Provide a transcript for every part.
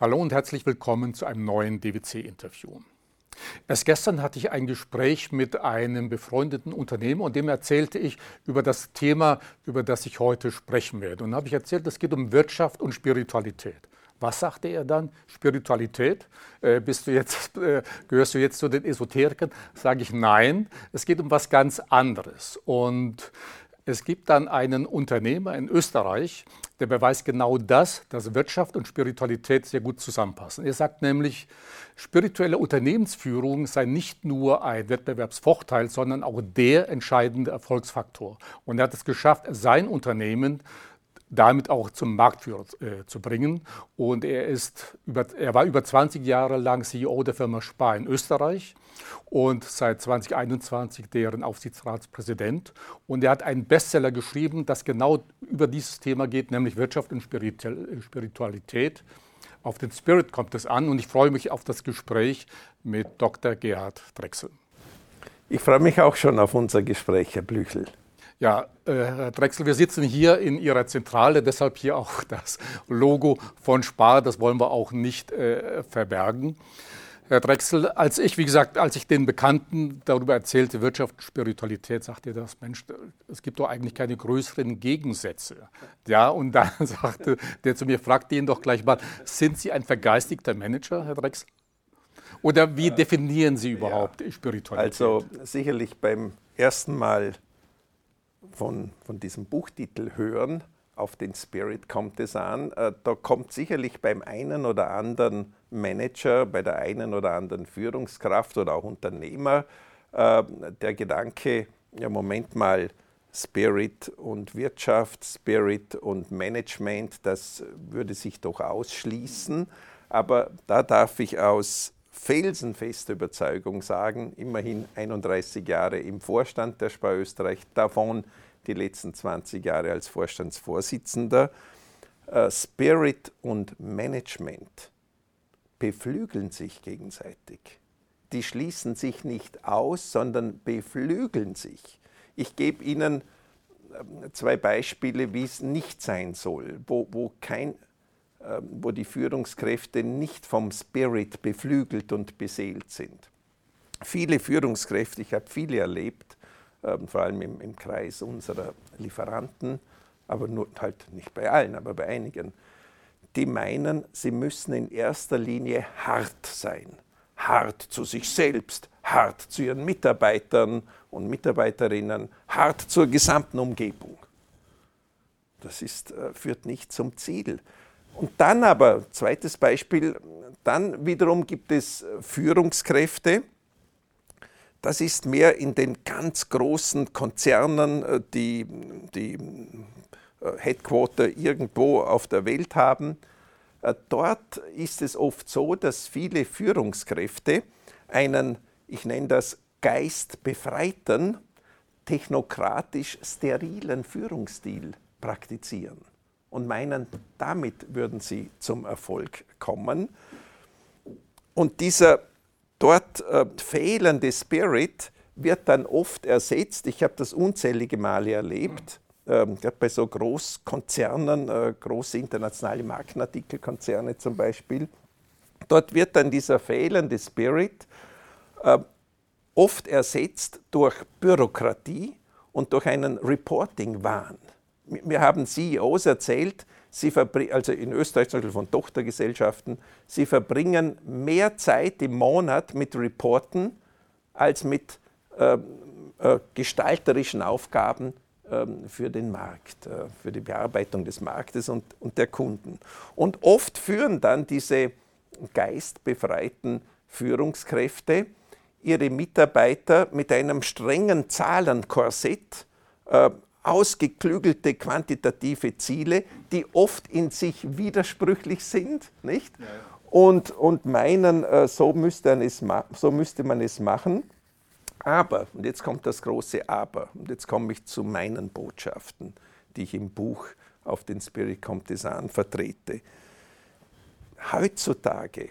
Hallo und herzlich willkommen zu einem neuen DWC-Interview. Erst gestern hatte ich ein Gespräch mit einem befreundeten Unternehmer und dem erzählte ich über das Thema, über das ich heute sprechen werde. Und habe ich erzählt, es geht um Wirtschaft und Spiritualität. Was sagte er dann? Spiritualität? Äh, bist du jetzt, äh, gehörst du jetzt zu den Esoterikern? Sage ich nein. Es geht um was ganz anderes. Und es gibt dann einen Unternehmer in Österreich, der beweist genau das, dass Wirtschaft und Spiritualität sehr gut zusammenpassen. Er sagt nämlich, spirituelle Unternehmensführung sei nicht nur ein Wettbewerbsvorteil, sondern auch der entscheidende Erfolgsfaktor. Und er hat es geschafft, sein Unternehmen damit auch zum Marktführer äh, zu bringen. Und er, ist über, er war über 20 Jahre lang CEO der Firma Spar in Österreich und seit 2021 deren Aufsichtsratspräsident. Und er hat einen Bestseller geschrieben, das genau über dieses Thema geht, nämlich Wirtschaft und Spiritualität. Auf den Spirit kommt es an und ich freue mich auf das Gespräch mit Dr. Gerhard Drechsel. Ich freue mich auch schon auf unser Gespräch, Herr Blüchel. Ja, äh, Herr Drechsel, wir sitzen hier in Ihrer Zentrale, deshalb hier auch das Logo von Spar, das wollen wir auch nicht äh, verbergen. Herr Drechsel, als ich, wie gesagt, als ich den Bekannten darüber erzählte, Wirtschaft, Spiritualität, sagte er das, Mensch, es gibt doch eigentlich keine größeren Gegensätze. Ja, und dann sagte der zu mir, fragte ihn doch gleich mal, sind Sie ein vergeistigter Manager, Herr Drechsel? Oder wie definieren Sie überhaupt ja, Spiritualität? Also sicherlich beim ersten Mal von, von diesem Buchtitel hören, auf den Spirit kommt es an. Äh, da kommt sicherlich beim einen oder anderen Manager, bei der einen oder anderen Führungskraft oder auch Unternehmer äh, der Gedanke, ja Moment mal, Spirit und Wirtschaft, Spirit und Management, das würde sich doch ausschließen. Aber da darf ich aus felsenfester Überzeugung sagen, immerhin 31 Jahre im Vorstand der Spar Österreich, davon die letzten 20 Jahre als Vorstandsvorsitzender. Äh, Spirit und Management beflügeln sich gegenseitig. Die schließen sich nicht aus, sondern beflügeln sich. Ich gebe Ihnen ähm, zwei Beispiele, wie es nicht sein soll, wo, wo kein wo die Führungskräfte nicht vom Spirit beflügelt und beseelt sind. Viele Führungskräfte, ich habe viele erlebt, ähm, vor allem im, im Kreis unserer Lieferanten, aber nur halt nicht bei allen, aber bei einigen, die meinen, sie müssen in erster Linie hart sein. Hart zu sich selbst, hart zu ihren Mitarbeitern und Mitarbeiterinnen, hart zur gesamten Umgebung. Das ist, äh, führt nicht zum Ziel. Und dann aber, zweites Beispiel, dann wiederum gibt es Führungskräfte, das ist mehr in den ganz großen Konzernen, äh, die, die äh, Headquarter irgendwo auf der Welt haben. Äh, dort ist es oft so, dass viele Führungskräfte einen, ich nenne das geistbefreiten, technokratisch sterilen Führungsstil praktizieren und meinen, damit würden sie zum Erfolg kommen. Und dieser dort äh, fehlende Spirit wird dann oft ersetzt. Ich habe das unzählige Male erlebt, ähm, bei so Großkonzernen, äh, große internationale Markenartikelkonzerne zum Beispiel. Dort wird dann dieser fehlende Spirit äh, oft ersetzt durch Bürokratie und durch einen Reporting-Wahn mir haben CEOs erzählt, sie also in Österreich zum Beispiel von Tochtergesellschaften, sie verbringen mehr Zeit im Monat mit Reporten als mit äh, äh, gestalterischen Aufgaben äh, für den Markt, äh, für die Bearbeitung des Marktes und, und der Kunden. Und oft führen dann diese geistbefreiten Führungskräfte ihre Mitarbeiter mit einem strengen Zahlenkorsett äh, ausgeklügelte quantitative Ziele, die oft in sich widersprüchlich sind, nicht? Ja. Und, und meinen, äh, so müsste, es so müsste man es machen. Aber, und jetzt kommt das große Aber, und jetzt komme ich zu meinen Botschaften, die ich im Buch auf den Spirit Comte an vertrete. Heutzutage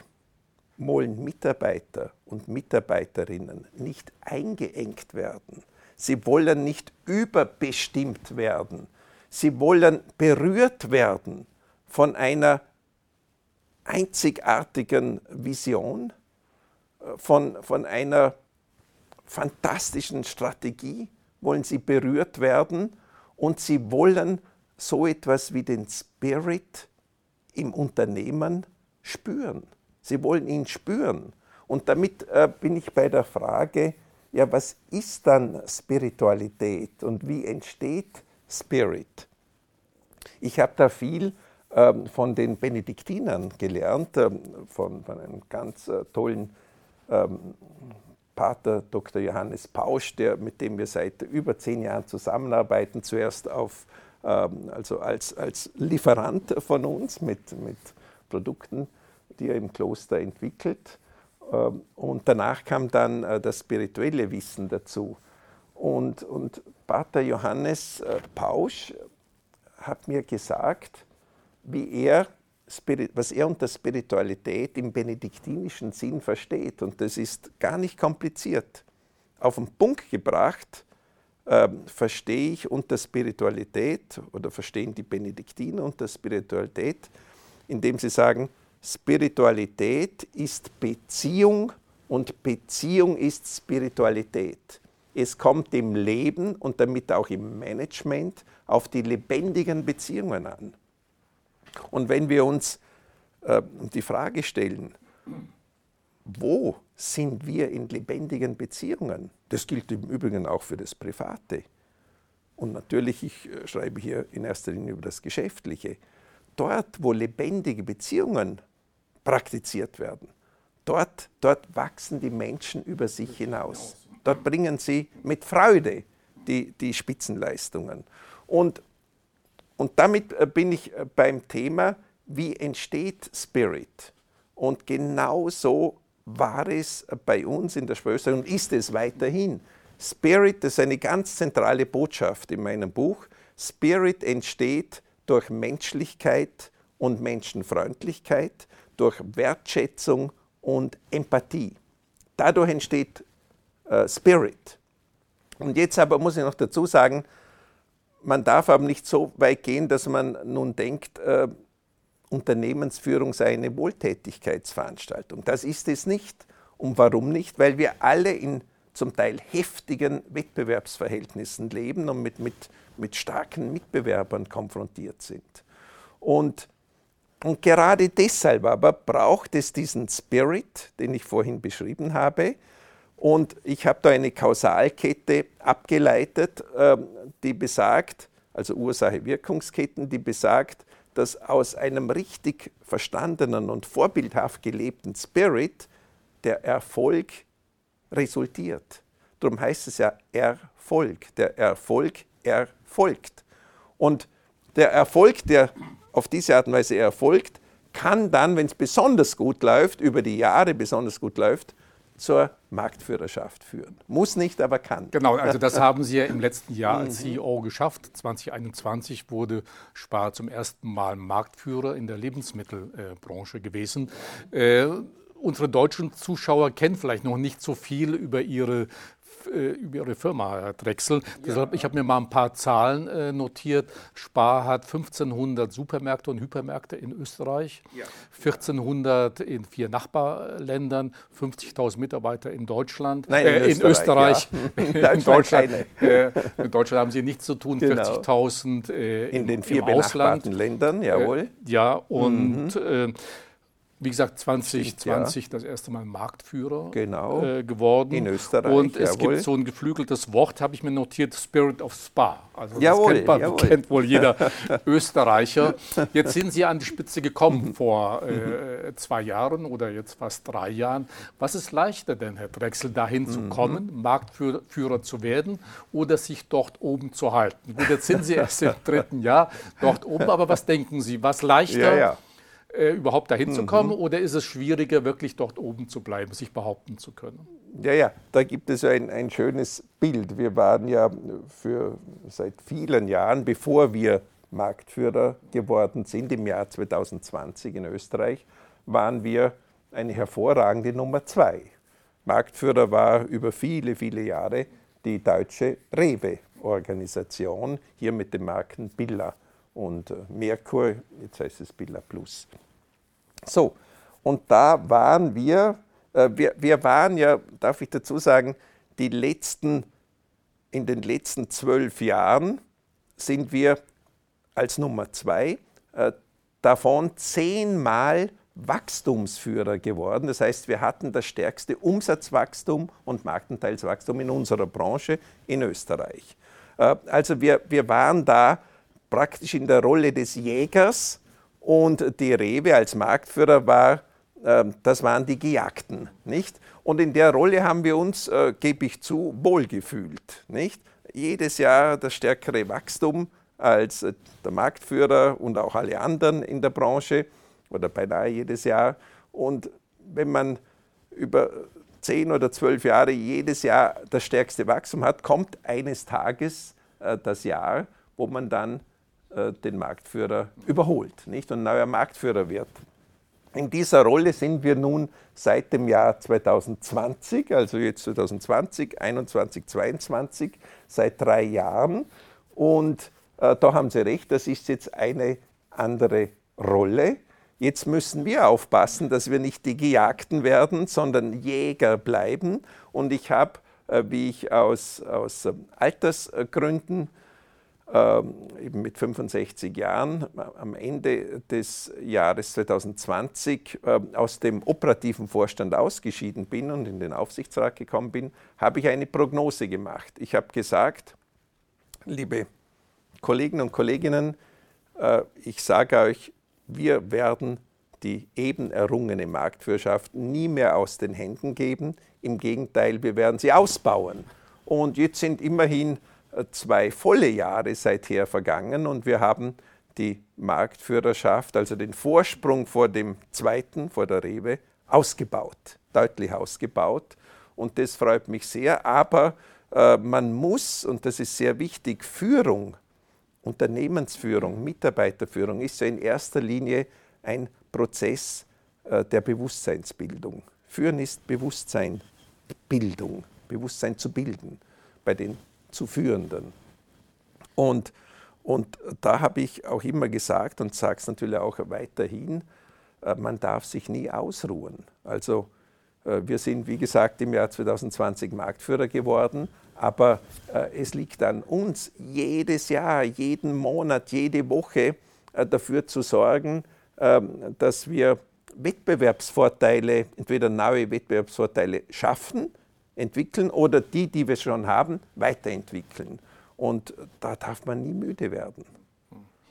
wollen Mitarbeiter und Mitarbeiterinnen nicht eingeengt werden, Sie wollen nicht überbestimmt werden. Sie wollen berührt werden von einer einzigartigen Vision, äh, von, von einer fantastischen Strategie, wollen sie berührt werden und sie wollen so etwas wie den Spirit im Unternehmen spüren. Sie wollen ihn spüren. Und damit äh, bin ich bei der Frage, ja, was ist dann Spiritualität und wie entsteht Spirit? Ich habe da viel ähm, von den Benediktinern gelernt, ähm, von, von, einem ganz äh, tollen ähm, Pater Dr. Johannes Pausch, der, mit dem wir seit über zehn Jahren zusammenarbeiten, zuerst auf, ähm, also als, als Lieferant von uns mit, mit Produkten, die er im Kloster entwickelt. Ähm, und danach kam dann äh, das spirituelle Wissen dazu. Und, und Pater Johannes äh, Pausch hat mir gesagt, wie er, was er unter Spiritualität im benediktinischen Sinn versteht. Und das ist gar nicht kompliziert. Auf den Punkt gebracht, äh, verstehe ich unter Spiritualität oder verstehen die Benediktiner unter Spiritualität, indem sie sagen, Spiritualität ist Beziehung und Beziehung ist Spiritualität. Es kommt im Leben und damit auch im Management auf die lebendigen Beziehungen an. Und wenn wir uns äh, die Frage stellen, wo sind wir in lebendigen Beziehungen? Das gilt im Übrigen auch für das Private. Und natürlich, ich äh, schreibe hier in erster Linie über das Geschäftliche. Dort, wo lebendige Beziehungen praktiziert werden. Dort, dort wachsen die Menschen über sich hinaus. Dort bringen sie mit Freude die, die Spitzenleistungen. Und, und damit äh, bin ich äh, beim Thema, wie entsteht Spirit? Und genau so war es bei uns in der Spöster und ist es weiterhin. Spirit ist eine ganz zentrale Botschaft in meinem Buch. Spirit entsteht durch Menschlichkeit und Menschenfreundlichkeit, durch Wertschätzung und Empathie. Dadurch entsteht äh, Spirit. Und jetzt aber muss ich noch dazu sagen, man darf aber nicht so weit gehen, dass man nun denkt, äh, Unternehmensführung sei eine Wohltätigkeitsveranstaltung. Das ist es nicht. Und warum nicht? Weil wir alle in zum Teil heftigen Wettbewerbsverhältnissen leben und mit, mit, mit starken Mitbewerbern konfrontiert sind. Und und gerade deshalb aber braucht es diesen Spirit, den ich vorhin beschrieben habe. Und ich habe da eine Kausalkette abgeleitet, ähm, die besagt, also Ursache-Wirkungsketten, die besagt, dass aus einem richtig verstandenen und vorbildhaft gelebten Spirit der Erfolg resultiert. Darum heißt es ja Erfolg. Der Erfolg erfolgt. Und der Erfolg, der auf diese Art und Weise erfolgt, kann dann, wenn es besonders gut läuft, über die Jahre besonders gut läuft, zur Marktführerschaft führen. Muss nicht, aber kann. Genau, also das haben Sie ja im letzten Jahr als mhm. CEO geschafft. 2021 wurde Spar zum ersten Mal Marktführer in der Lebensmittelbranche gewesen. Äh, unsere deutschen Zuschauer kennen vielleicht noch nicht so viel über Ihre über Ihre Firma, Herr Drechsel. Deshalb, ich habe mir mal ein paar Zahlen äh, notiert. Spar hat 1500 Supermärkte und Hypermärkte in Österreich, ja. 1400 in vier Nachbarländern, 50.000 Mitarbeiter in Deutschland, Nein, in, äh, in Österreich. Österreich. Ja. in, Deutschland, äh, in Deutschland haben sie nichts zu tun, genau. 40.000 äh, in den vier benachbarten Ländern, jawohl. Äh, ja, und mhm wie gesagt, 2020 ja. das erste Mal Marktführer genau. äh, geworden. In Österreich. Und es jawohl. gibt so ein geflügeltes Wort, habe ich mir notiert, Spirit of Spa. Also jawohl, das kennt, man, jawohl. kennt wohl jeder Österreicher. Jetzt sind Sie an die Spitze gekommen vor äh, zwei Jahren oder jetzt fast drei Jahren. Was ist leichter denn, Herr Drechsel, dahin zu mhm. kommen, Marktführer zu werden oder sich dort oben zu halten? Gut, jetzt sind Sie erst im dritten Jahr dort oben, aber was denken Sie, was leichter? Ja, ja äh, überhaupt dahin mhm. zu kommen oder ist es schwieriger, wirklich dort oben zu bleiben, sich behaupten zu können? Ja, ja, da gibt es ein, ein schönes Bild. Wir waren ja für seit vielen Jahren, bevor wir Marktführer geworden sind, im Jahr 2020 in Österreich, waren wir eine hervorragende Nummer zwei. Marktführer war über viele, viele Jahre die deutsche Rewe-Organisation, hier mit den Marken Billa und äh, Merkur, jetzt heißt es Billa Plus. So, und da waren wir, äh, wir, wir waren ja, darf ich dazu sagen, die letzten, in den letzten zwölf Jahren sind wir als Nummer zwei, äh, davon zehnmal Wachstumsführer geworden. Das heißt, wir hatten das stärkste Umsatzwachstum und Marktanteilswachstum in unserer Branche in Österreich. Äh, also wir, wir waren da praktisch in der Rolle des Jägers und die Rewe als Marktführer war, äh, das waren die Gejagten, nicht? Und in der Rolle haben wir uns, äh, gebe ich zu, wohlgefühlt, nicht? Jedes Jahr das stärkere Wachstum als der Marktführer und auch alle anderen in der Branche oder beinahe jedes Jahr. Und wenn man über zehn oder zwölf Jahre jedes Jahr das stärkste Wachstum hat, kommt eines Tages äh, das Jahr, wo man dann äh, den Marktführer überholt nicht? und neuer Marktführer wird. In dieser Rolle sind wir nun seit dem Jahr 2020, also jetzt 2020, 2021, 2022, seit drei Jahren. Und äh, da haben Sie recht, das ist jetzt eine andere Rolle. Jetzt müssen wir aufpassen, dass wir nicht die Gejagten werden, sondern Jäger bleiben. Und ich habe, äh, wie ich aus, aus ähm, Altersgründen, eben mit 65 Jahren äh, am Ende des Jahres 2020 äh, aus dem operativen Vorstand ausgeschieden bin und in den Aufsichtsrat gekommen bin, habe ich eine Prognose gemacht. Ich habe gesagt, liebe Kollegen und Kolleginnen, äh, ich sage euch, wir werden die eben errungene Marktführerschaft nie mehr aus den Händen geben. Im Gegenteil, wir werden sie ausbauen. Und jetzt sind immerhin zwei volle Jahre seither vergangen und wir haben die Marktführerschaft, also den Vorsprung vor dem zweiten, vor der Rewe, ausgebaut, deutlich ausgebaut. Und das freut mich sehr. Aber äh, man muss, und das ist sehr wichtig, Führung, Unternehmensführung, Mitarbeiterführung ist ja in erster Linie ein Prozess äh, der Bewusstseinsbildung. Führen ist Bewusstseinbildung, Bewusstsein zu bilden bei den zu Führenden. Und, und da habe ich auch immer gesagt und sage es natürlich auch weiterhin, äh, man darf sich nie ausruhen. Also äh, wir sind, wie gesagt, im Jahr 2020 Marktführer geworden, aber es liegt an uns, jedes Jahr, jeden Monat, jede Woche dafür zu sorgen, ähm, dass wir Wettbewerbsvorteile, entweder neue Wettbewerbsvorteile schaffen, entwickeln oder die, die wir schon haben, weiterentwickeln. Und da darf man nie müde werden.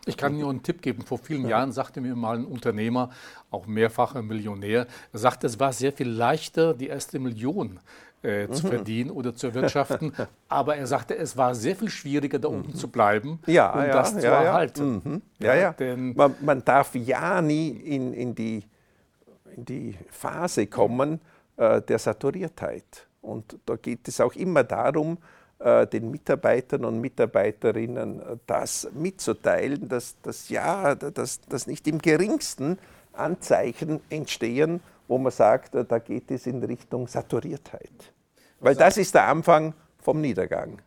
Ich kann Ihnen einen Tipp geben. Vor vielen ja. Jahren sagte mir mal ein Unternehmer, auch mehrfacher Millionär, er sagte, es war sehr viel leichter, die erste Million äh, zu mhm. verdienen oder zu erwirtschaften. Aber er sagte, es war sehr viel schwieriger, da oben mhm. zu bleiben ja, und ja, das zu erhalten. Mhm. Ja, ja. Denn man, man, darf ja nie in, in, die, in die Phase kommen äh, der Saturiertheit. Und da geht es auch immer darum, äh, den Mitarbeitern und Mitarbeiterinnen äh, das mitzuteilen, dass, dass ja, dass, dass nicht im geringsten Anzeichen entstehen, wo man sagt, äh, da geht es in Richtung Saturiertheit. Weil das ist der Anfang vom Niedergang.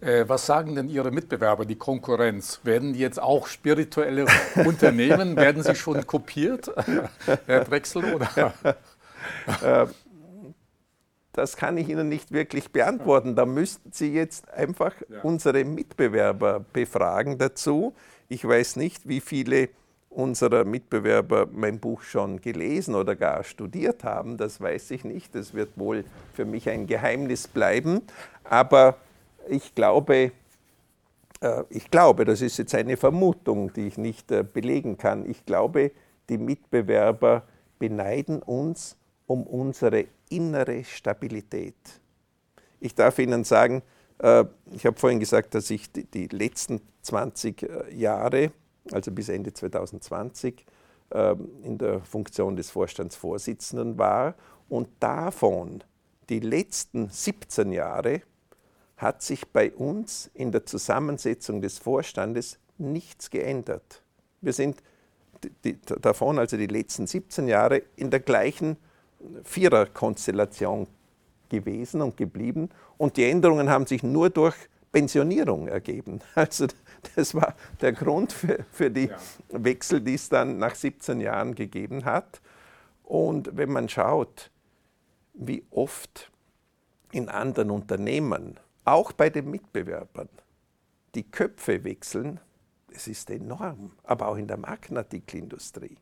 Was sagen denn Ihre Mitbewerber, die Konkurrenz? Werden die jetzt auch spirituelle Unternehmen? Werden sie schon kopiert, Herr Drechsel? Oder? Das kann ich Ihnen nicht wirklich beantworten. Da müssten Sie jetzt einfach ja. unsere Mitbewerber befragen dazu. Ich weiß nicht, wie viele unserer Mitbewerber mein Buch schon gelesen oder gar studiert haben. Das weiß ich nicht. Das wird wohl für mich ein Geheimnis bleiben. Aber ich glaube, äh, ich glaube, das ist jetzt eine Vermutung, die ich nicht äh, belegen kann. Ich glaube, die Mitbewerber beneiden uns um unsere innere Stabilität. Ich darf Ihnen sagen, äh, ich habe vorhin gesagt, dass ich die letzten 20 äh, Jahre, also bis Ende 2020, ähm, in der Funktion des Vorstandsvorsitzenden war und davon die letzten 17 Jahre hat sich bei uns in der Zusammensetzung des Vorstandes nichts geändert. Wir sind davon, also die letzten 17 Jahre, in der gleichen Viererkonstellation gewesen und geblieben. Und die Änderungen haben sich nur durch Pensionierung ergeben. Also Das war der Grund für, für die ja. Wechsel, die es dann nach 17 Jahren gegeben hat. Und wenn man schaut, wie oft in anderen Unternehmen, auch bei den Mitbewerbern, die Köpfe wechseln, es ist enorm, aber auch in der Markenartikelindustrie.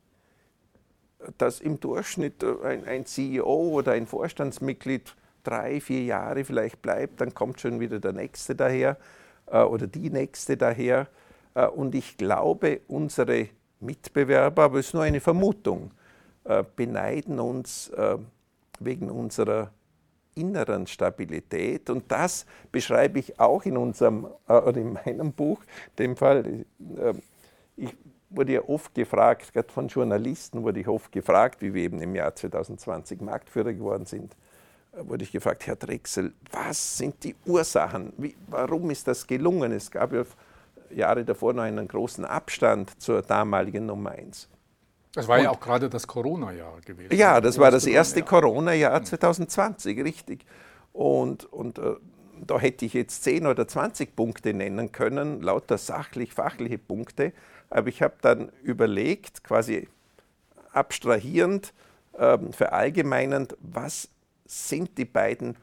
Dass im Durchschnitt ein, ein CEO oder ein Vorstandsmitglied drei, vier Jahre vielleicht bleibt, dann kommt schon wieder der Nächste daher äh, oder die Nächste daher. Äh, und ich glaube, unsere Mitbewerber, aber es ist nur eine Vermutung, äh, beneiden uns äh, wegen unserer inneren Stabilität. Und das beschreibe ich auch in unserem äh, oder in meinem Buch. In dem Fall, äh, ich wurde ja oft gefragt, gerade von Journalisten wurde ich oft gefragt, wie wir eben im Jahr 2020 Marktführer geworden sind, äh, wurde ich gefragt, Herr Drechsel, was sind die Ursachen? Wie, warum ist das gelungen? Es gab ja Jahre davor noch einen großen Abstand zur damaligen Nummer 1. Das war und, ja auch gerade das Corona-Jahr gewesen. Ja, das war das erste Corona-Jahr 2020, richtig. Und, und äh, da hätte ich jetzt 10 oder 20 Punkte nennen können, lauter sachlich-fachliche Punkte. Aber ich habe dann überlegt, quasi abstrahierend, äh, verallgemeinernd, was sind die beiden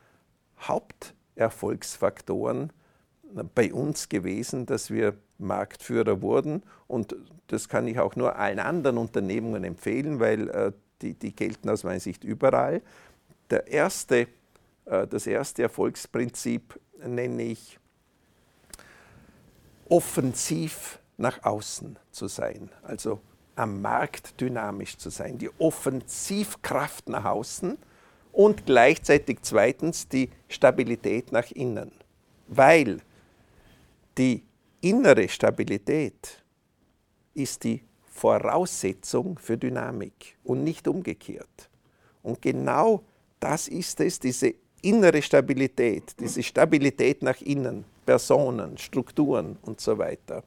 Haupterfolgsfaktoren bei uns gewesen, dass wir Marktführer wurden. Und das kann ich auch nur allen anderen Unternehmungen empfehlen, weil äh, die, die gelten aus meiner Sicht überall. Der erste, äh, das erste Erfolgsprinzip nenne ich offensiv nach außen zu sein, also am Markt dynamisch zu sein, die Offensivkraft nach außen und gleichzeitig zweitens die Stabilität nach innen, weil die innere Stabilität ist die Voraussetzung für Dynamik und nicht umgekehrt. Und genau das ist es, diese innere Stabilität, diese Stabilität nach innen, Personen, Strukturen und so weiter,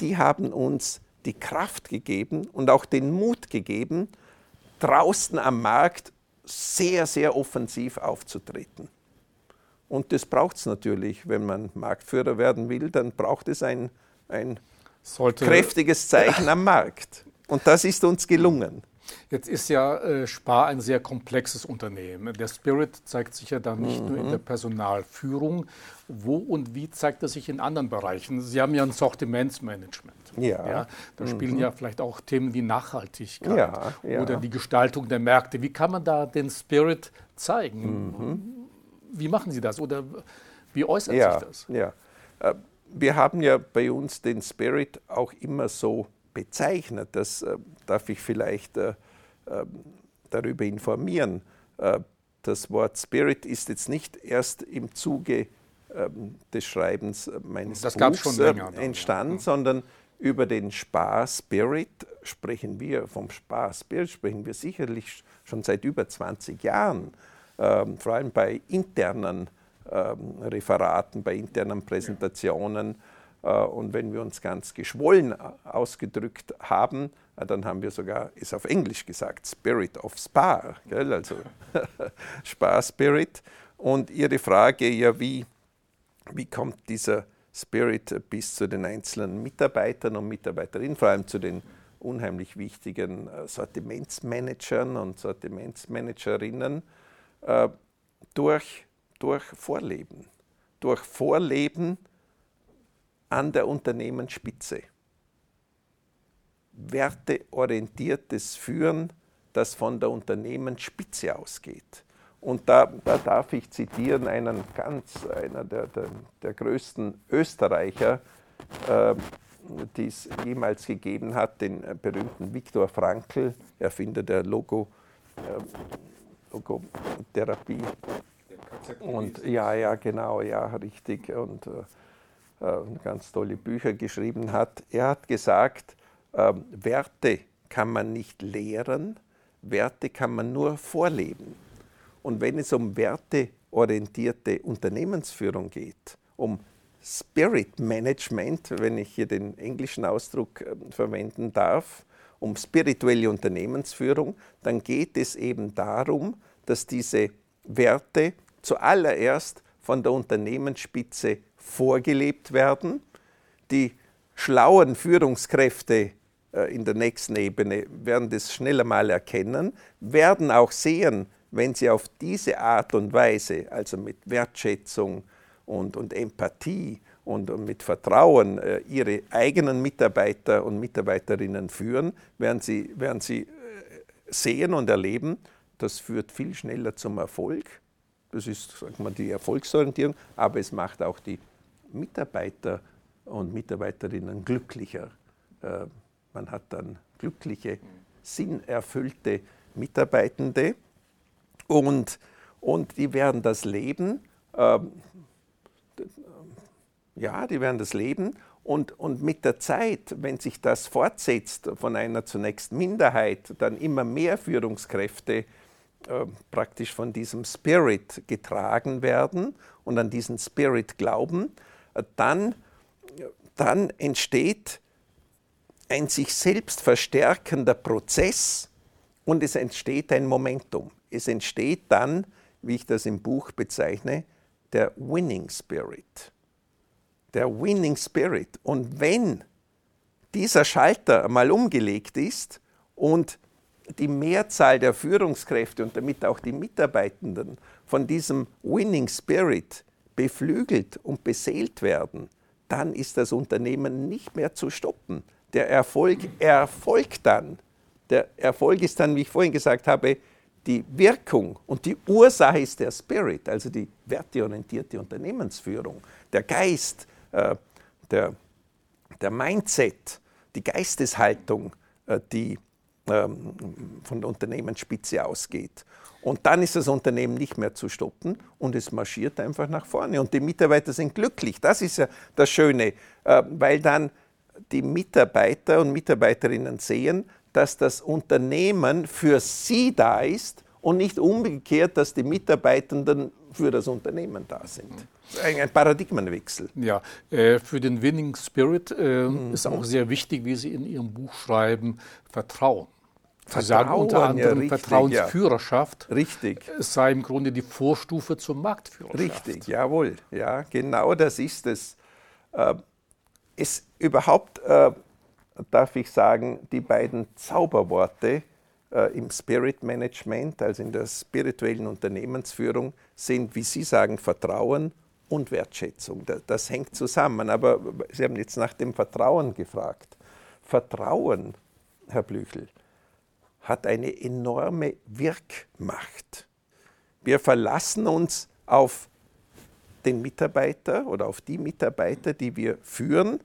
die haben uns die Kraft gegeben und auch den Mut gegeben, draußen am Markt sehr, sehr offensiv aufzutreten. Und das braucht es natürlich, wenn man Marktführer werden will, dann braucht es ein, ein kräftiges Zeichen am Markt. Und das ist uns gelungen. Jetzt ist ja äh, Spar ein sehr komplexes Unternehmen. Der Spirit zeigt sich ja dann nicht mhm. nur in der mhm. Personalführung. Wo und wie zeigt er sich in anderen Bereichen? Sie haben ja ein Sortimentsmanagement. Ja. ja da mhm. spielen ja vielleicht auch Themen wie Nachhaltigkeit ja, ja. oder die Gestaltung der Märkte. Wie kann man da den Spirit zeigen? Mhm wie machen Sie das oder wie äußert sich das? Ja. Äh, wir haben ja bei uns den Spirit auch immer so bezeichnet. Das äh, darf ich vielleicht äh, ähm, darüber informieren. Das Wort Spirit ist jetzt nicht erst im Zuge ähm, des Schreibens meines das Buchs länger, entstanden, ja. sondern über den Spar-Spirit sprechen wir, vom Spar-Spirit sprechen wir sicherlich schon seit über 20 Jahren ähm, vor allem bei internen ähm, Referaten, bei internen Präsentationen. Äh, und wenn wir uns ganz geschwollen ausgedrückt haben, äh, dann haben wir sogar es auf Englisch gesagt, Spirit of Spa, gell? also Spa-Spirit. Und Ihre Frage, ja, wie, wie kommt dieser Spirit bis zu den einzelnen Mitarbeitern und Mitarbeiterinnen, vor allem zu den unheimlich wichtigen äh, Sortimentsmanagern und Sortimentsmanagerinnen? Äh, durch, durch Vorleben. Durch Vorleben an der Unternehmensspitze. Werteorientiertes Führen, das von der Unternehmensspitze ausgeht. Und da, da darf ich zitieren einen ganz, einer der, der, der größten Österreicher, äh, die es jemals gegeben hat, den berühmten Viktor Frankl, Erfinder der Logo, äh, Logotherapie. Und ja, ja, genau, ja, richtig. Und äh, ganz tolle Bücher geschrieben hat. Er hat gesagt, äh, Werte kann man nicht lehren, Werte kann man nur vorleben. Und wenn es um werteorientierte Unternehmensführung geht, um Spirit Management, wenn ich hier den englischen Ausdruck äh, verwenden darf, um spirituelle Unternehmensführung, dann geht es eben darum, dass diese Werte zuallererst von der Unternehmensspitze vorgelebt werden. die schlauen Führungskräfte äh, in der nächsten Ebene werden das schneller mal erkennen, werden auch sehen, wenn sie auf diese Art und Weise, also mit Wertschätzung und, und Empathie und, und mit Vertrauen, äh, ihre eigenen Mitarbeiter und Mitarbeiterinnen führen, werden sie, werden sie äh, sehen und erleben, das führt viel schneller zum Erfolg. Das ist sagen wir, die Erfolgsorientierung, aber es macht auch die Mitarbeiter und Mitarbeiterinnen glücklicher. Äh, man hat dann glückliche, sinnerfüllte Mitarbeitende und, und die werden das leben. Ähm, ja, die werden das leben und, und mit der Zeit, wenn sich das fortsetzt, von einer zunächst Minderheit, dann immer mehr Führungskräfte äh, praktisch von diesem Spirit getragen werden und an diesen Spirit glauben, dann, dann entsteht ein sich selbst verstärkender Prozess und es entsteht ein Momentum. Es entsteht dann, wie ich das im Buch bezeichne, der Winning Spirit. Der Winning Spirit. Und wenn dieser Schalter mal umgelegt ist und die Mehrzahl der Führungskräfte und damit auch die Mitarbeitenden von diesem Winning Spirit beflügelt und beseelt werden, dann ist das Unternehmen nicht mehr zu stoppen. Der Erfolg erfolgt dann. Der Erfolg ist dann, wie ich vorhin gesagt habe, die Wirkung und die Ursache ist der Spirit, also die werteorientierte Unternehmensführung, der Geist, äh, der, der Mindset, die Geisteshaltung, äh, die ähm, von der Unternehmensspitze ausgeht. Und dann ist das Unternehmen nicht mehr zu stoppen und es marschiert einfach nach vorne. Und die Mitarbeiter sind glücklich. Das ist ja das Schöne, äh, weil dann die Mitarbeiter und Mitarbeiterinnen sehen, dass das Unternehmen für sie da ist und nicht umgekehrt, dass die Mitarbeitenden für das Unternehmen da sind. Ein Paradigmenwechsel. Ja, äh, für den Winning Spirit äh, mhm. ist auch sehr wichtig, wie Sie in Ihrem Buch schreiben, Vertrauen. Sie Vertrauen, sagen unter anderem ja, richtig, Vertrauensführerschaft. Ja. Richtig. Es sei im Grunde die Vorstufe zur Marktführerschaft. Richtig, jawohl. Ja, genau das ist es. Äh, es überhaupt äh, darf ich sagen, die beiden Zauberworte äh, im Spirit Management, also in der spirituellen Unternehmensführung, sind, wie Sie sagen, Vertrauen und Wertschätzung. Das, das hängt zusammen. Aber Sie haben jetzt nach dem Vertrauen gefragt. Vertrauen, Herr Blüchel, hat eine enorme Wirkmacht. Wir verlassen uns auf den Mitarbeiter oder auf die Mitarbeiter, die wir führen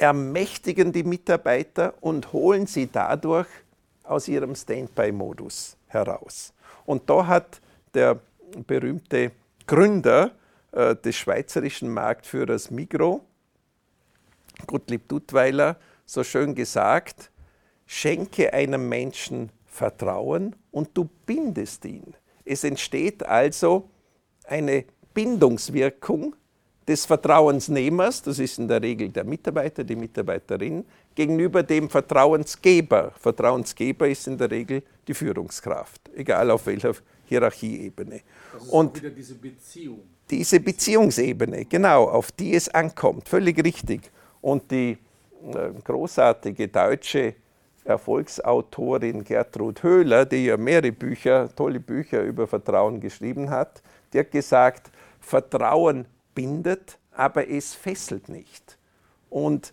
ermächtigen die Mitarbeiter und holen sie dadurch aus ihrem Standby-Modus heraus. Und da hat der berühmte Gründer äh, des schweizerischen Marktführers Migro, Gottlieb Duttweiler, so schön gesagt, schenke einem Menschen Vertrauen und du bindest ihn. Es entsteht also eine Bindungswirkung des Vertrauensnehmers, das ist in der Regel der Mitarbeiter, die Mitarbeiterin, gegenüber dem Vertrauensgeber. Vertrauensgeber ist in der Regel die Führungskraft, egal auf welcher Hierarchieebene. Das ist Und wieder diese Beziehung. Diese Beziehungsebene, genau, auf die es ankommt, völlig richtig. Und die äh, großartige deutsche Erfolgsautorin Gertrud Höhler, die ja mehrere Bücher, tolle Bücher über Vertrauen geschrieben hat, die hat gesagt, Vertrauen bindet, aber es fesselt nicht. Und,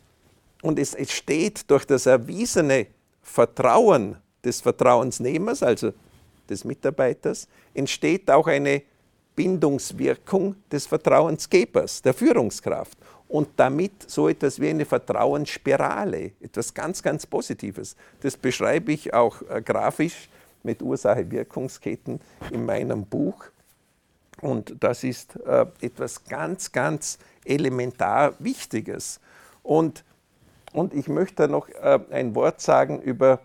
und es entsteht durch das erwiesene Vertrauen des Vertrauensnehmers, also des Mitarbeiters, entsteht auch eine Bindungswirkung des Vertrauensgebers, der Führungskraft. Und damit so etwas wie eine Vertrauensspirale, etwas ganz, ganz Positives. Das beschreibe ich auch äh, grafisch mit Ursache-Wirkungsketten in meinem Buch. Und das ist äh, etwas ganz, ganz elementar Wichtiges. Und, und ich möchte noch äh, ein Wort sagen über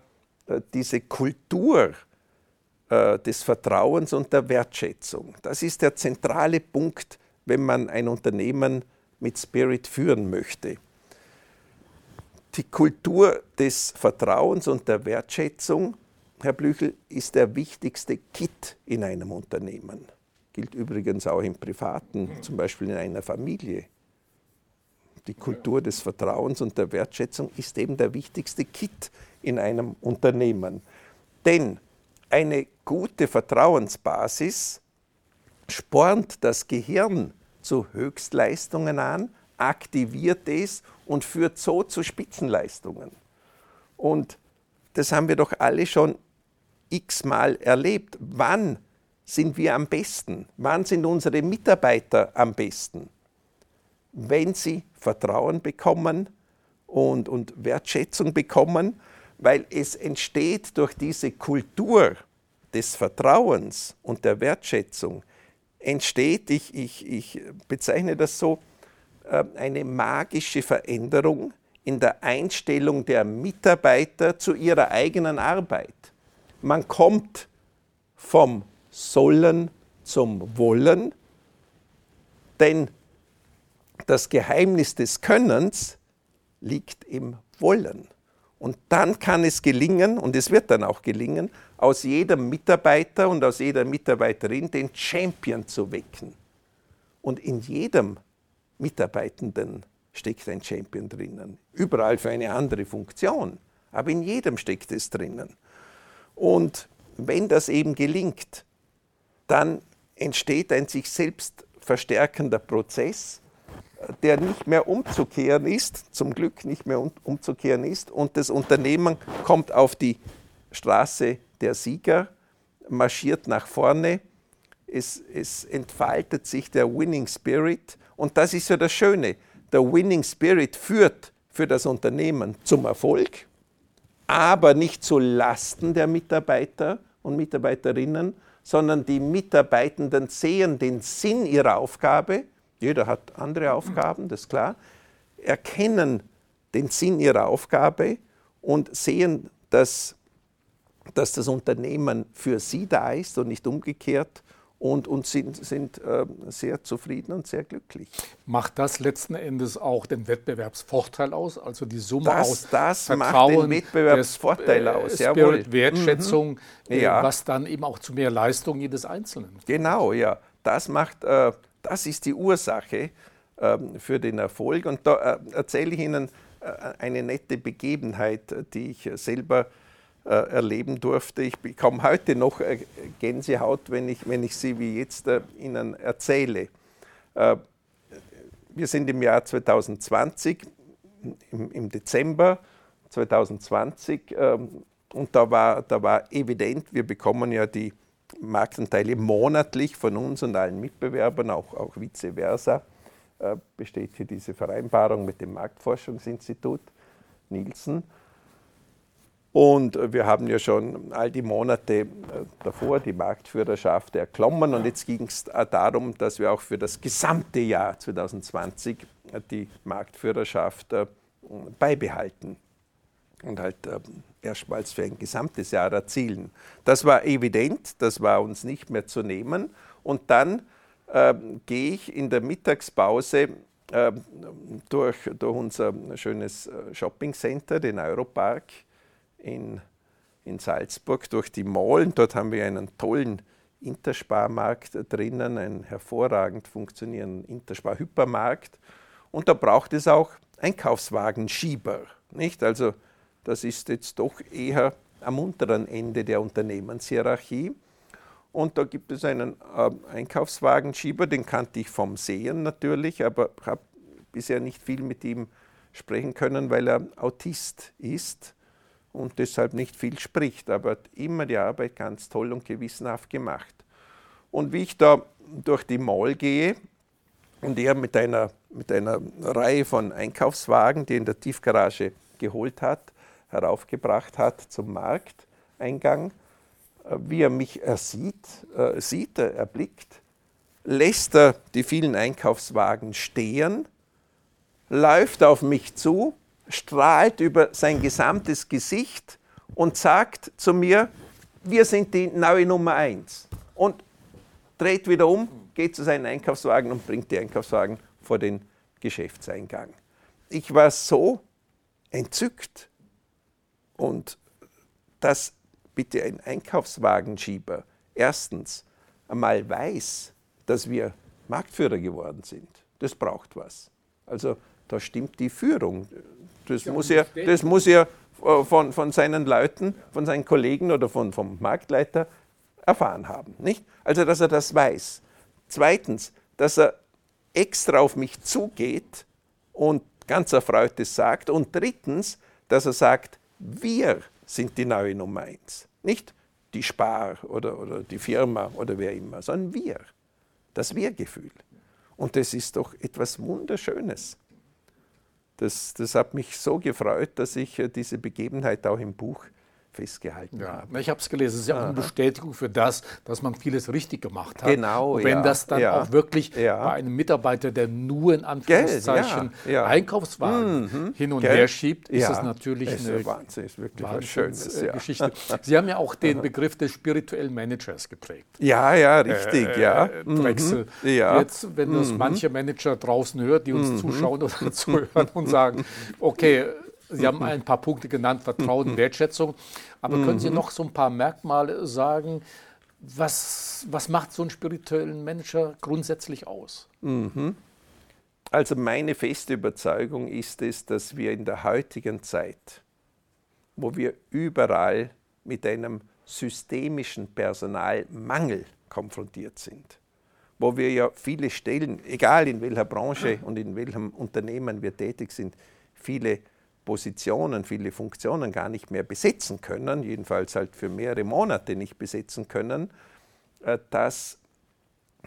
äh, diese Kultur äh, des Vertrauens und der Wertschätzung. Das ist der zentrale Punkt, wenn man ein Unternehmen mit Spirit führen möchte. Die Kultur des Vertrauens und der Wertschätzung, Herr Blüchel, ist der wichtigste Kit in einem Unternehmen. Gilt übrigens auch im Privaten, zum Beispiel in einer Familie. die Kultur des Vertrauens und der Wertschätzung ist eben der wichtigste Kit in einem Unternehmen. Denn eine gute Vertrauensbasis spornt das Gehirn zu Höchstleistungen an, aktiviert es und führt so zu Spitzenleistungen. Und das haben wir doch alle schon x-mal erlebt. Wann sind wir am besten? Wann sind unsere Mitarbeiter am besten? Wenn sie Vertrauen bekommen und, und Wertschätzung bekommen, weil es entsteht durch diese Kultur des Vertrauens und der Wertschätzung, entsteht, ich, ich, ich bezeichne das so, äh, eine magische Veränderung in der Einstellung der Mitarbeiter zu ihrer eigenen Arbeit. Man kommt vom Sollen zum Wollen, denn das Geheimnis des Könnens liegt im Wollen. Und dann kann es gelingen, und es wird dann auch gelingen, aus jedem Mitarbeiter und aus jeder Mitarbeiterin den Champion zu wecken. Und in jedem Mitarbeitenden steckt ein Champion drinnen. Überall für eine andere Funktion, aber in jedem steckt es drinnen. Und wenn das eben gelingt, dann entsteht ein sich selbst verstärkender Prozess, der nicht mehr umzukehren ist, zum Glück nicht mehr umzukehren ist, und das Unternehmen kommt auf die Straße der Sieger, marschiert nach vorne, es, es entfaltet sich der Winning Spirit, und das ist ja das Schöne, der Winning Spirit führt für das Unternehmen zum Erfolg, aber nicht zu Lasten der Mitarbeiter und Mitarbeiterinnen, sondern die Mitarbeitenden sehen den Sinn ihrer Aufgabe, jeder hat andere Aufgaben, das ist klar, erkennen den Sinn ihrer Aufgabe und sehen, dass, dass das Unternehmen für sie da ist und nicht umgekehrt und, und sind, sind äh, sehr zufrieden und sehr glücklich. Macht das letzten Endes auch den Wettbewerbsvorteil aus? Also die Summe das, aus das Vertrauen, macht den Wettbewerbsvorteil des, äh, aus. Spirit, Jawohl. Wertschätzung, mhm. ja. äh, was dann eben auch zu mehr Leistung jedes Einzelnen. Genau, ja. Das macht, äh, das ist die Ursache ähm, für den Erfolg. Und da äh, erzähle ich Ihnen äh, eine nette Begebenheit, die ich selber äh, erleben durfte. Ich bekomme heute noch Gänsehaut, wenn ich, wenn ich sie wie jetzt Ihnen erzähle. wir sind im Jahr 2020, im, im Dezember 2020, ähm, und da war, da war evident, wir bekommen ja die Marktanteile monatlich von uns und allen Mitbewerbern, auch, auch vice versa, besteht hier diese Vereinbarung mit dem Marktforschungsinstitut Nielsen. Und wir haben ja schon all die Monate äh, davor die Marktführerschaft erklommen und jetzt ging es darum, dass wir auch für das gesamte Jahr 2020 äh, die Marktführerschaft äh, beibehalten und halt erstmals für ein gesamtes Jahr erzielen. Das war evident, das war uns nicht mehr zu nehmen. Und dann äh, gehe ich in der Mittagspause äh, durch, durch unser schönes Shoppingcenter, den Europark, in, in Salzburg durch die Mall. Dort haben wir einen tollen Intersparmarkt drinnen, einen hervorragend funktionierenden Interspar-Hypermarkt. Und da braucht es auch Einkaufswagenschieber. Nicht? Also das ist jetzt doch eher am unteren Ende der Unternehmenshierarchie. Und da gibt es einen äh, Einkaufswagenschieber, den kannte ich vom Sehen natürlich, aber habe bisher nicht viel mit ihm sprechen können, weil er Autist ist und deshalb nicht viel spricht, aber hat immer die Arbeit ganz toll und gewissenhaft gemacht. Und wie ich da durch die Mall gehe und er mit einer, mit einer Reihe von Einkaufswagen, die er in der Tiefgarage geholt hat, heraufgebracht hat zum Markteingang, äh, wie er mich ersieht, äh, sieht, er erblickt, lässt er die vielen Einkaufswagen stehen, läuft auf mich zu strahlt über sein gesamtes Gesicht und sagt zu mir, wir sind die neue Nummer eins. Und dreht wieder um, geht zu seinen Einkaufswagen und bringt die Einkaufswagen vor den Geschäftseingang. Ich war so entzückt und dass bitte ein Einkaufswagenschieber erstens einmal weiß, dass wir Marktführer geworden sind, das braucht was. Also da stimmt die Führung. Das, muss er, das muss er äh, von, von seinen Leuten, von seinen Kollegen oder von, vom Marktleiter erfahren haben. Nicht? Also, dass er das weiß. Zweitens, dass er extra auf mich zugeht und ganz erfreut es sagt. Und drittens, dass er sagt, wir sind die neue Nummer eins. Nicht die Spar oder, oder die Firma oder wer immer, sondern wir. Das Wir-Gefühl. Und das ist doch etwas Wunderschönes. Das, das hat mich so gefreut, dass ich äh, diese Begebenheit auch im Buch festgehalten ja, haben. Ich habe es gelesen. Es ist ja auch eine Bestätigung für das, dass man vieles richtig gemacht hat. Genau. Und wenn ja, das dann ja, auch wirklich bei einem Mitarbeiter, der nur in Anführungszeichen Einkaufswagen mhm, hin und Gell? her schiebt, ist es natürlich ist eine Wahnsinn, ist wirklich Schönes, äh, Geschichte. Sie haben ja auch den Begriff des spirituellen Managers geprägt. Ja, ja, richtig, äh, ja. Äh, Drechsel. Mhm, Jetzt, wenn das mhm. manche Manager draußen hören, die uns mhm. zuschauen oder zuhören und sagen, okay, Sie haben ein paar Punkte genannt, Vertrauen, Wertschätzung. Aber können Sie mhm. noch so ein paar Merkmale sagen, was, was macht so einen spirituellen Manager grundsätzlich aus? Mhm. Also meine feste Überzeugung ist es, dass wir in der heutigen Zeit, wo wir überall mit einem systemischen Personalmangel konfrontiert sind, wo wir ja viele Stellen, egal in welcher Branche und in welchem Unternehmen wir tätig sind, viele Positionen, viele Funktionen gar nicht mehr besetzen können, jedenfalls halt für mehrere Monate nicht besetzen können, äh, dass,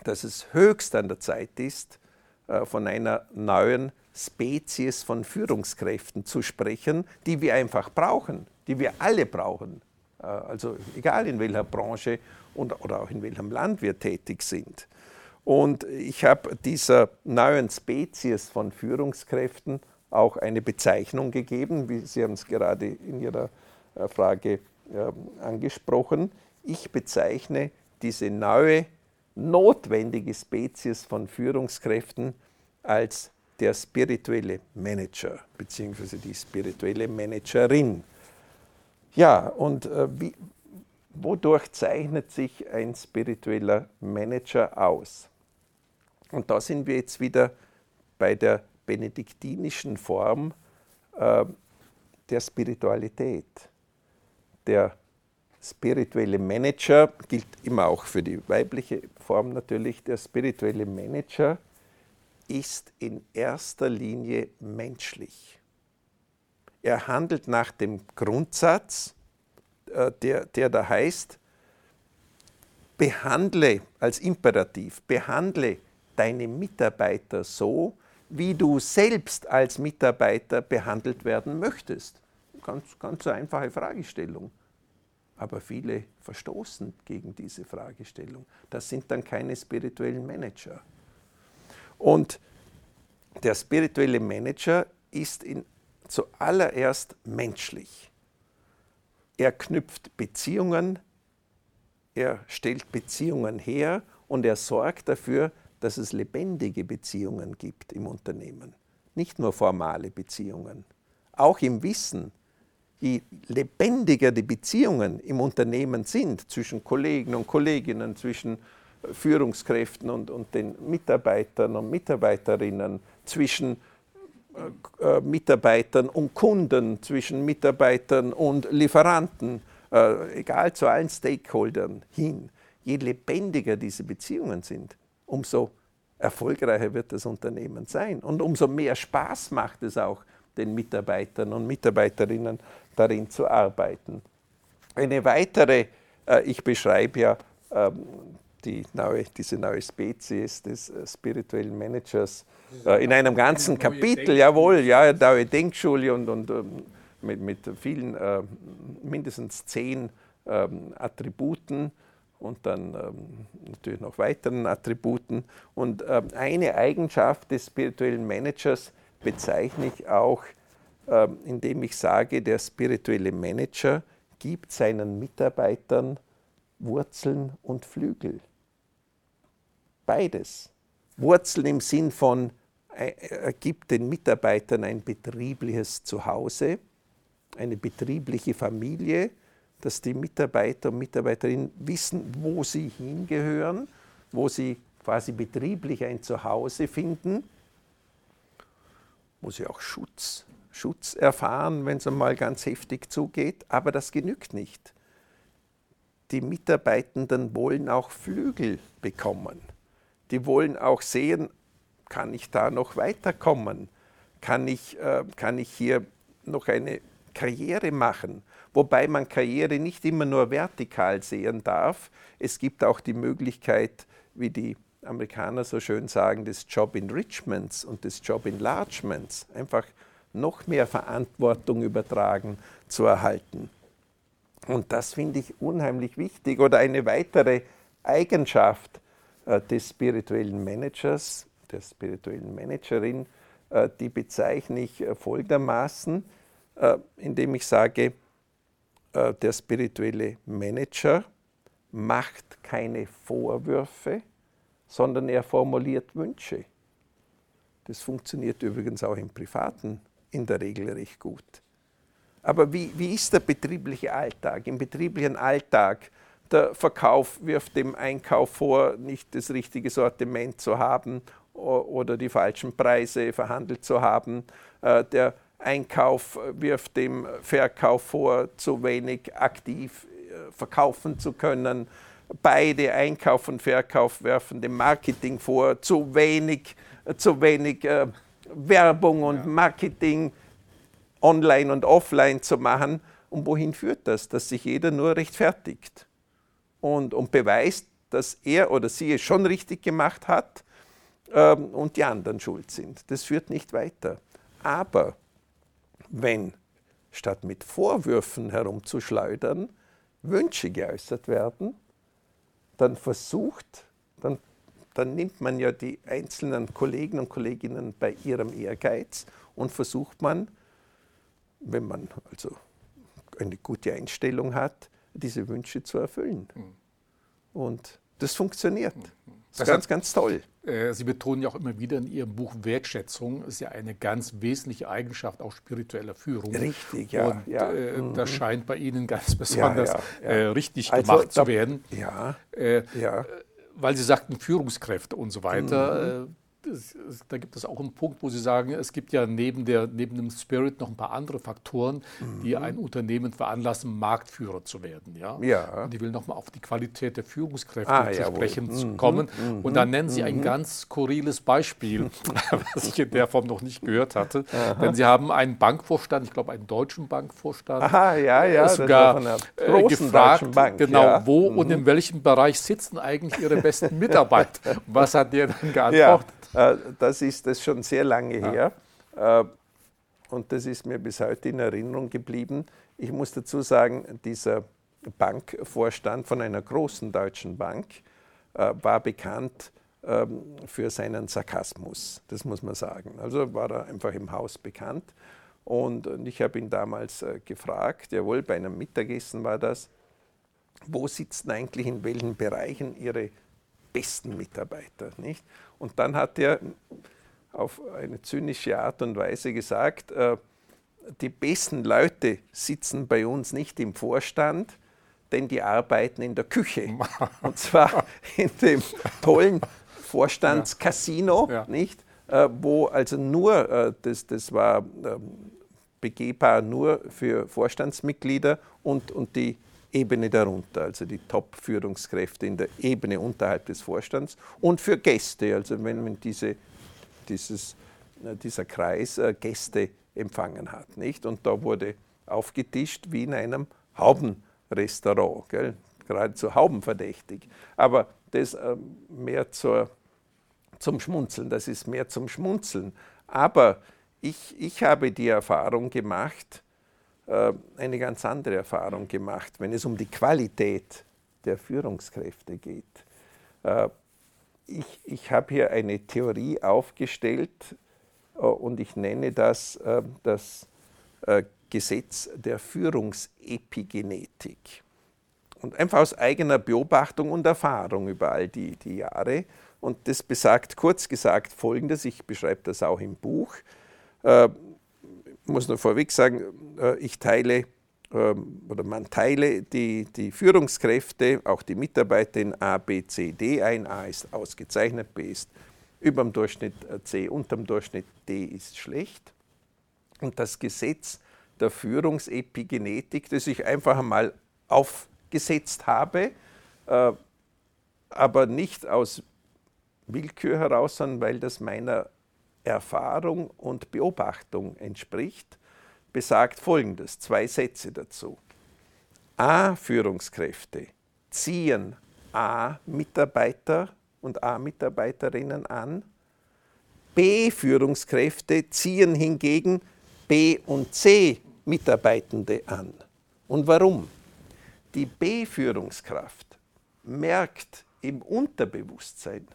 dass es höchst an der Zeit ist, äh, von einer neuen Spezies von Führungskräften zu sprechen, die wir einfach brauchen, die wir alle brauchen. Äh, also egal in welcher Branche und, oder auch in welchem Land wir tätig sind. Und ich habe dieser neuen Spezies von Führungskräften auch eine Bezeichnung gegeben, wie Sie haben es gerade in Ihrer äh, Frage ähm, angesprochen. Ich bezeichne diese neue, notwendige Spezies von Führungskräften als der spirituelle Manager bzw. die spirituelle Managerin. Ja, und äh, wie, wodurch zeichnet sich ein spiritueller Manager aus? Und da sind wir jetzt wieder bei der benediktinischen Form äh, der Spiritualität. Der spirituelle Manager gilt immer auch für die weibliche Form natürlich. Der spirituelle Manager ist in erster Linie menschlich. Er handelt nach dem Grundsatz, äh, der, der da heißt, behandle als Imperativ, behandle deine Mitarbeiter so, wie du selbst als Mitarbeiter behandelt werden möchtest. Ganz, ganz einfache Fragestellung. Aber viele verstoßen gegen diese Fragestellung. Das sind dann keine spirituellen Manager. Und der spirituelle Manager ist in, zuallererst menschlich. Er knüpft Beziehungen, er stellt Beziehungen her und er sorgt dafür, dass es lebendige Beziehungen gibt im Unternehmen, nicht nur formale Beziehungen. Auch im Wissen, je lebendiger die Beziehungen im Unternehmen sind zwischen Kollegen und Kolleginnen, zwischen Führungskräften und, und den Mitarbeitern und Mitarbeiterinnen, zwischen äh, äh, Mitarbeitern und Kunden, zwischen Mitarbeitern und Lieferanten, äh, egal zu allen Stakeholdern hin. Je lebendiger diese Beziehungen sind, umso erfolgreicher wird das Unternehmen sein. Und umso mehr Spaß macht es auch den Mitarbeitern und Mitarbeiterinnen darin zu arbeiten. Eine weitere, äh, ich beschreibe ja ähm, die neue, diese neue Spezies des äh, spirituellen Managers äh, in einem ganzen Kapitel, jawohl, ja, neue Denkschule und, und ähm, mit, mit vielen, äh, mindestens zehn ähm, Attributen und dann ähm, natürlich noch weiteren Attributen. Und ähm, eine Eigenschaft des spirituellen Managers bezeichne ich auch, ähm, indem ich sage, der spirituelle Manager gibt seinen Mitarbeitern Wurzeln und Flügel. Beides. Wurzeln im Sinn von, äh, er gibt den Mitarbeitern ein betriebliches Zuhause, eine betriebliche Familie, dass die Mitarbeiter und Mitarbeiterinnen wissen, wo sie hingehören, wo sie quasi betrieblich ein Zuhause finden. muss ja auch Schutz, Schutz erfahren, wenn es einmal ganz heftig zugeht, aber das genügt nicht. Die Mitarbeitenden wollen auch Flügel bekommen. Die wollen auch sehen, kann ich da noch weiterkommen? Kann ich, äh, kann ich hier noch eine Karriere machen? Wobei man Karriere nicht immer nur vertikal sehen darf. Es gibt auch die Möglichkeit, wie die Amerikaner so schön sagen, des Job Enrichments und des Job Enlargements, einfach noch mehr Verantwortung übertragen zu erhalten. Und das finde ich unheimlich wichtig. Oder eine weitere Eigenschaft äh, des spirituellen Managers, der spirituellen Managerin, äh, die bezeichne ich äh, folgendermaßen, indem ich sage, der spirituelle Manager macht keine Vorwürfe, sondern er formuliert Wünsche. Das funktioniert übrigens auch im Privaten in der Regel recht gut. Aber wie, wie ist der betriebliche Alltag? Im betrieblichen Alltag, der Verkauf wirft dem Einkauf vor, nicht das richtige Sortiment zu haben oder die falschen Preise verhandelt zu haben. Äh, der Einkauf wirft dem Verkauf vor, zu wenig aktiv äh, verkaufen zu können. Beide Einkauf und Verkauf werfen dem Marketing vor, zu wenig, äh, zu wenig äh, Werbung und Marketing online und offline zu machen. Und wohin führt das? Dass sich jeder nur rechtfertigt und, und beweist, dass er oder sie es schon richtig gemacht hat ähm, und die anderen schuld sind. Das führt nicht weiter. Aber wenn statt mit Vorwürfen herumzuschleudern, Wünsche geäußert werden, dann versucht, dann, dann nimmt man ja die einzelnen Kollegen und Kolleginnen bei ihrem Ehrgeiz und versucht man, wenn man also eine gute Einstellung hat, diese Wünsche zu erfüllen. Mhm. Und das funktioniert. Das ist ganz, ganz toll. Äh, Sie betonen ja auch immer wieder in Ihrem Buch, Wertschätzung ist ja eine ganz wesentliche Eigenschaft auch spiritueller Führung. Richtig, ja. Und ja. Äh, mhm. das scheint bei Ihnen ganz besonders ja, ja, äh, richtig also, gemacht zu werden. Ja, äh, ja. Weil Sie sagten Führungskräfte und so weiter. Mhm. Äh, da gibt es auch einen Punkt, wo Sie sagen, es gibt ja neben, der, neben dem Spirit noch ein paar andere Faktoren, mhm. die ein Unternehmen veranlassen, Marktführer zu werden. Ja? ja. Und ich will nochmal auf die Qualität der Führungskräfte ah, zu sprechen mhm. kommen. Mhm. Und da nennen Sie ein mhm. ganz skurriles Beispiel, was ich in der Form noch nicht gehört hatte. Aha. Denn Sie haben einen Bankvorstand, ich glaube einen deutschen Bankvorstand, Aha, ja, ja, sogar äh, gefragt, Bank, genau, ja. wo und in mhm. welchem Bereich sitzen eigentlich Ihre besten Mitarbeiter? was hat der dann geantwortet? Ja. Äh, das ist das schon sehr lange her. Äh, und das ist mir bis heute in Erinnerung geblieben. Ich muss dazu sagen, dieser Bankvorstand von einer großen deutschen Bank äh, war bekannt ähm, für seinen Sarkasmus, das muss man sagen. Also war er einfach im Haus bekannt. Und ich habe ihn damals gefragt, jawohl, bei einem Mittagessen war das, wo sitzen eigentlich in welchen Bereichen Ihre besten Mitarbeiter? Nicht? Und dann hat er auf eine zynische Art und Weise gesagt, äh, die besten Leute sitzen bei uns nicht im Vorstand, denn die arbeiten in der Küche. Und zwar in dem tollen Vorstandscasino, ja. nicht? Äh, wo also nur, äh, das, das war ähm, begehbar nur für Vorstandsmitglieder und, und die Ebene darunter, also die Top-Führungskräfte in der Ebene unterhalb des Vorstands und für Gäste, also wenn, diese, dieses, dieser Kreis äh, Gäste empfangen hat. Nicht? Und da wurde aufgetischt wie in einem Haubenrestaurant, gell? geradezu haubenverdächtig. Aber das äh, mehr zur, zum Schmunzeln, das ist mehr zum Schmunzeln. Aber ich, ich habe die Erfahrung gemacht, eine ganz andere Erfahrung gemacht, wenn es um die Qualität der Führungskräfte geht. Äh, ich, ich habe hier eine Theorie aufgestellt äh, und ich nenne das das Gesetz der Führungsepigenetik. Und einfach aus eigener Beobachtung und Erfahrung über all die, die Jahre. Und das besagt kurz gesagt Folgendes, ich beschreibe das auch im Buch muss nur vorweg sagen, äh, ich teile ähm, oder man teile die, die Führungskräfte, auch die Mitarbeiter in A, B, C, D ein. A ist ausgezeichnet, B ist über dem Durchschnitt C, unter dem Durchschnitt D ist schlecht. Und das Gesetz der Führungsepigenetik, das ich einfach einmal aufgesetzt habe, äh, aber nicht aus Willkür heraus, sondern weil das meiner Erfahrung und Beobachtung entspricht, besagt Folgendes, zwei Sätze dazu. A-Führungskräfte ziehen A-Mitarbeiter und A-Mitarbeiterinnen an. B-Führungskräfte ziehen hingegen B- und C-Mitarbeitende an. Und warum? Die B-Führungskraft merkt im Unterbewusstsein,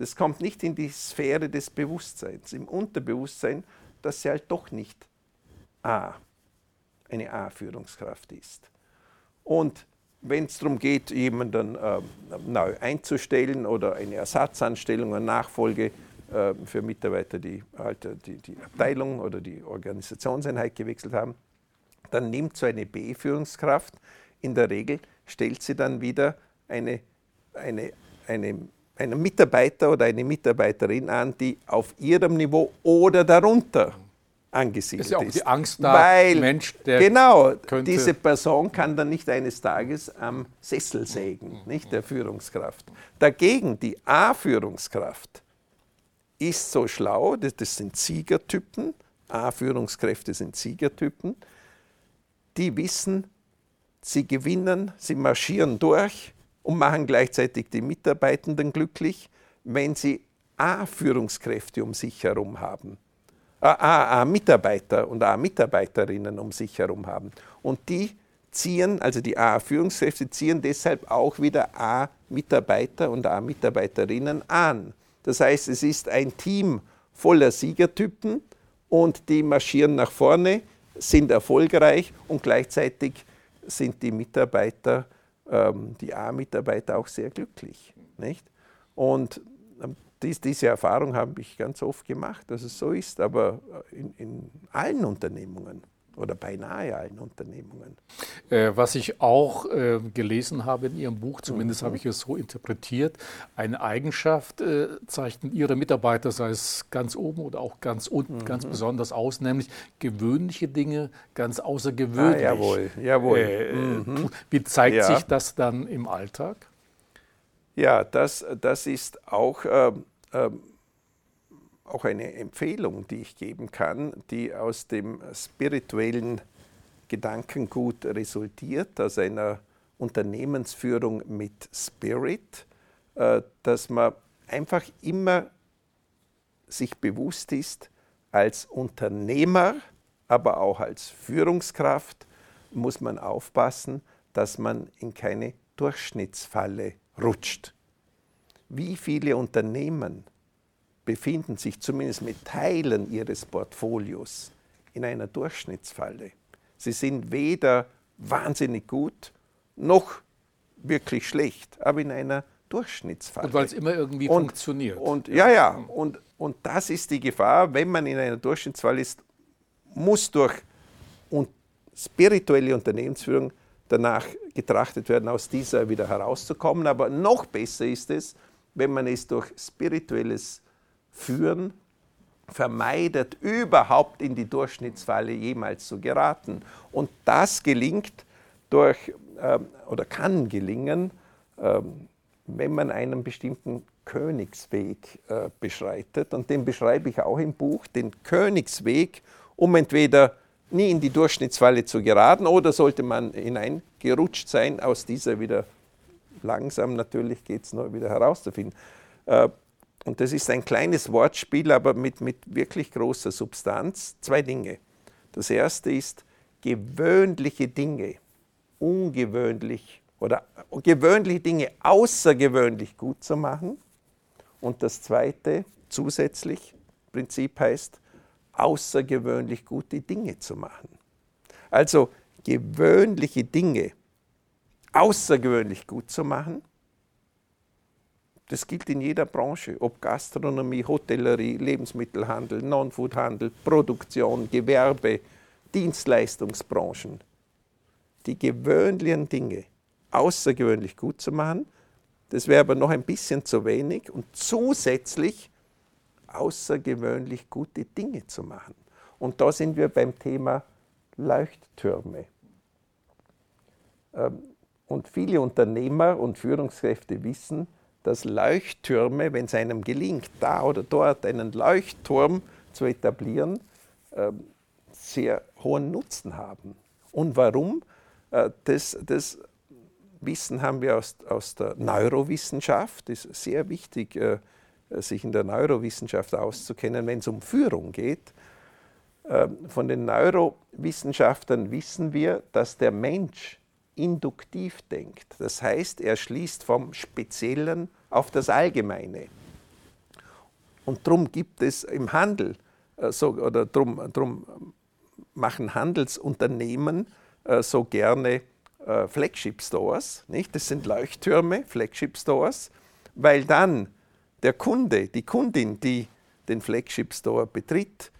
das kommt nicht in die Sphäre des Bewusstseins, im Unterbewusstsein, dass sie halt doch nicht A, eine A-Führungskraft ist. Und wenn es darum geht, jemanden äh, neu einzustellen oder eine Ersatzanstellung, eine Nachfolge äh, für Mitarbeiter, die halt die, die Abteilung oder die Organisationseinheit gewechselt haben, dann nimmt so eine B-Führungskraft in der Regel, stellt sie dann wieder eine, eine, eine, einen Mitarbeiter oder eine Mitarbeiterin an, die auf ihrem Niveau oder darunter angesiedelt ist. Ja auch ist. die Angst da, Weil, Mensch, der genau, diese Person kann dann nicht eines Tages am Sessel sägen, nicht der Führungskraft. Dagegen die A-Führungskraft ist so schlau, das, das sind Siegertypen, A-Führungskräfte sind Siegertypen, die wissen, sie gewinnen, sie marschieren durch und machen gleichzeitig die Mitarbeitenden glücklich, wenn sie A-Führungskräfte um sich herum haben. A, A, Mitarbeiter und A Mitarbeiterinnen um sich herum haben. Und die ziehen, also die A-Führungskräfte ziehen deshalb auch wieder A Mitarbeiter und A Mitarbeiterinnen an. Das heißt, es ist ein Team voller Siegertypen und die marschieren nach vorne, sind erfolgreich und gleichzeitig sind die Mitarbeiter, ähm, die A-Mitarbeiter auch sehr glücklich. Nicht? Und ähm, dies, diese Erfahrung habe ich ganz oft gemacht, dass es so ist, aber in, in allen Unternehmungen oder beinahe allen Unternehmungen. Äh, was ich auch äh, gelesen habe in Ihrem Buch, zumindest mhm. habe ich es so interpretiert, eine Eigenschaft äh, zeichnen Ihre Mitarbeiter, sei es ganz oben oder auch ganz unten, mhm. ganz besonders aus, nämlich gewöhnliche Dinge ganz außergewöhnlich. Ah, jawohl, jawohl. Äh, mhm. Wie zeigt ja. sich das dann im Alltag? Ja, das, das ist auch ähm, ähm, auch eine Empfehlung, die ich geben kann, die aus dem spirituellen Gedankengut resultiert, aus einer Unternehmensführung mit Spirit, äh, dass man einfach immer sich bewusst ist, als Unternehmer, aber auch als Führungskraft muss man aufpassen, dass man in keine Durchschnittsfalle rutscht. Wie viele Unternehmen befinden sich zumindest mit Teilen ihres Portfolios in einer Durchschnittsfalle. Sie sind weder wahnsinnig gut noch wirklich schlecht, aber in einer Durchschnittsfalle. Und weil es immer irgendwie und, funktioniert. Und, ja, ja, und, und das ist die Gefahr, wenn man in einer Durchschnittsfalle ist, muss durch und spirituelle Unternehmensführung danach getrachtet werden, aus dieser wieder herauszukommen. Aber noch besser ist es, wenn man es durch spirituelles Führen vermeidet, überhaupt in die Durchschnittsfalle jemals zu geraten. Und das gelingt durch, ähm, oder kann gelingen, ähm, wenn man einen bestimmten Königsweg äh, beschreitet. Und den beschreibe ich auch im Buch, den Königsweg, um entweder nie in die Durchschnittsfalle zu geraten oder sollte man hineingerutscht sein, aus dieser wieder langsam natürlich geht es nur wieder herauszufinden. Äh, und das ist ein kleines Wortspiel, aber mit, mit wirklich großer Substanz. Zwei Dinge. Das erste ist, gewöhnliche Dinge, ungewöhnlich oder gewöhnliche Dinge außergewöhnlich gut zu machen. Und das zweite, zusätzlich, Prinzip heißt, außergewöhnlich gute Dinge zu machen. Also gewöhnliche Dinge außergewöhnlich gut zu machen. Das gilt in jeder Branche, ob Gastronomie, Hotellerie, Lebensmittelhandel, Non-Food-Handel, Produktion, Gewerbe, Dienstleistungsbranchen. Die gewöhnlichen Dinge außergewöhnlich gut zu machen, das wäre aber noch ein bisschen zu wenig und zusätzlich außergewöhnlich gute Dinge zu machen. Und da sind wir beim Thema Leuchttürme. Ähm, und viele Unternehmer und Führungskräfte wissen, dass Leuchttürme, wenn es einem gelingt, da oder dort einen Leuchtturm zu etablieren, ähm, sehr hohen Nutzen haben. Und warum? Äh, das, das Wissen haben wir aus, aus der Neurowissenschaft. Es ist sehr wichtig, äh, sich in der Neurowissenschaft auszukennen, wenn es um Führung geht. Ähm, von den Neurowissenschaftlern wissen wir, dass der Mensch induktiv denkt. Das heißt, er schließt vom Speziellen auf das Allgemeine. Und darum gibt es im Handel, äh, so, oder darum drum machen Handelsunternehmen äh, so gerne äh, Flagship Stores. Nicht? Das sind Leuchttürme, Flagship Stores, weil dann der Kunde, die Kundin, die den Flagship Store betritt,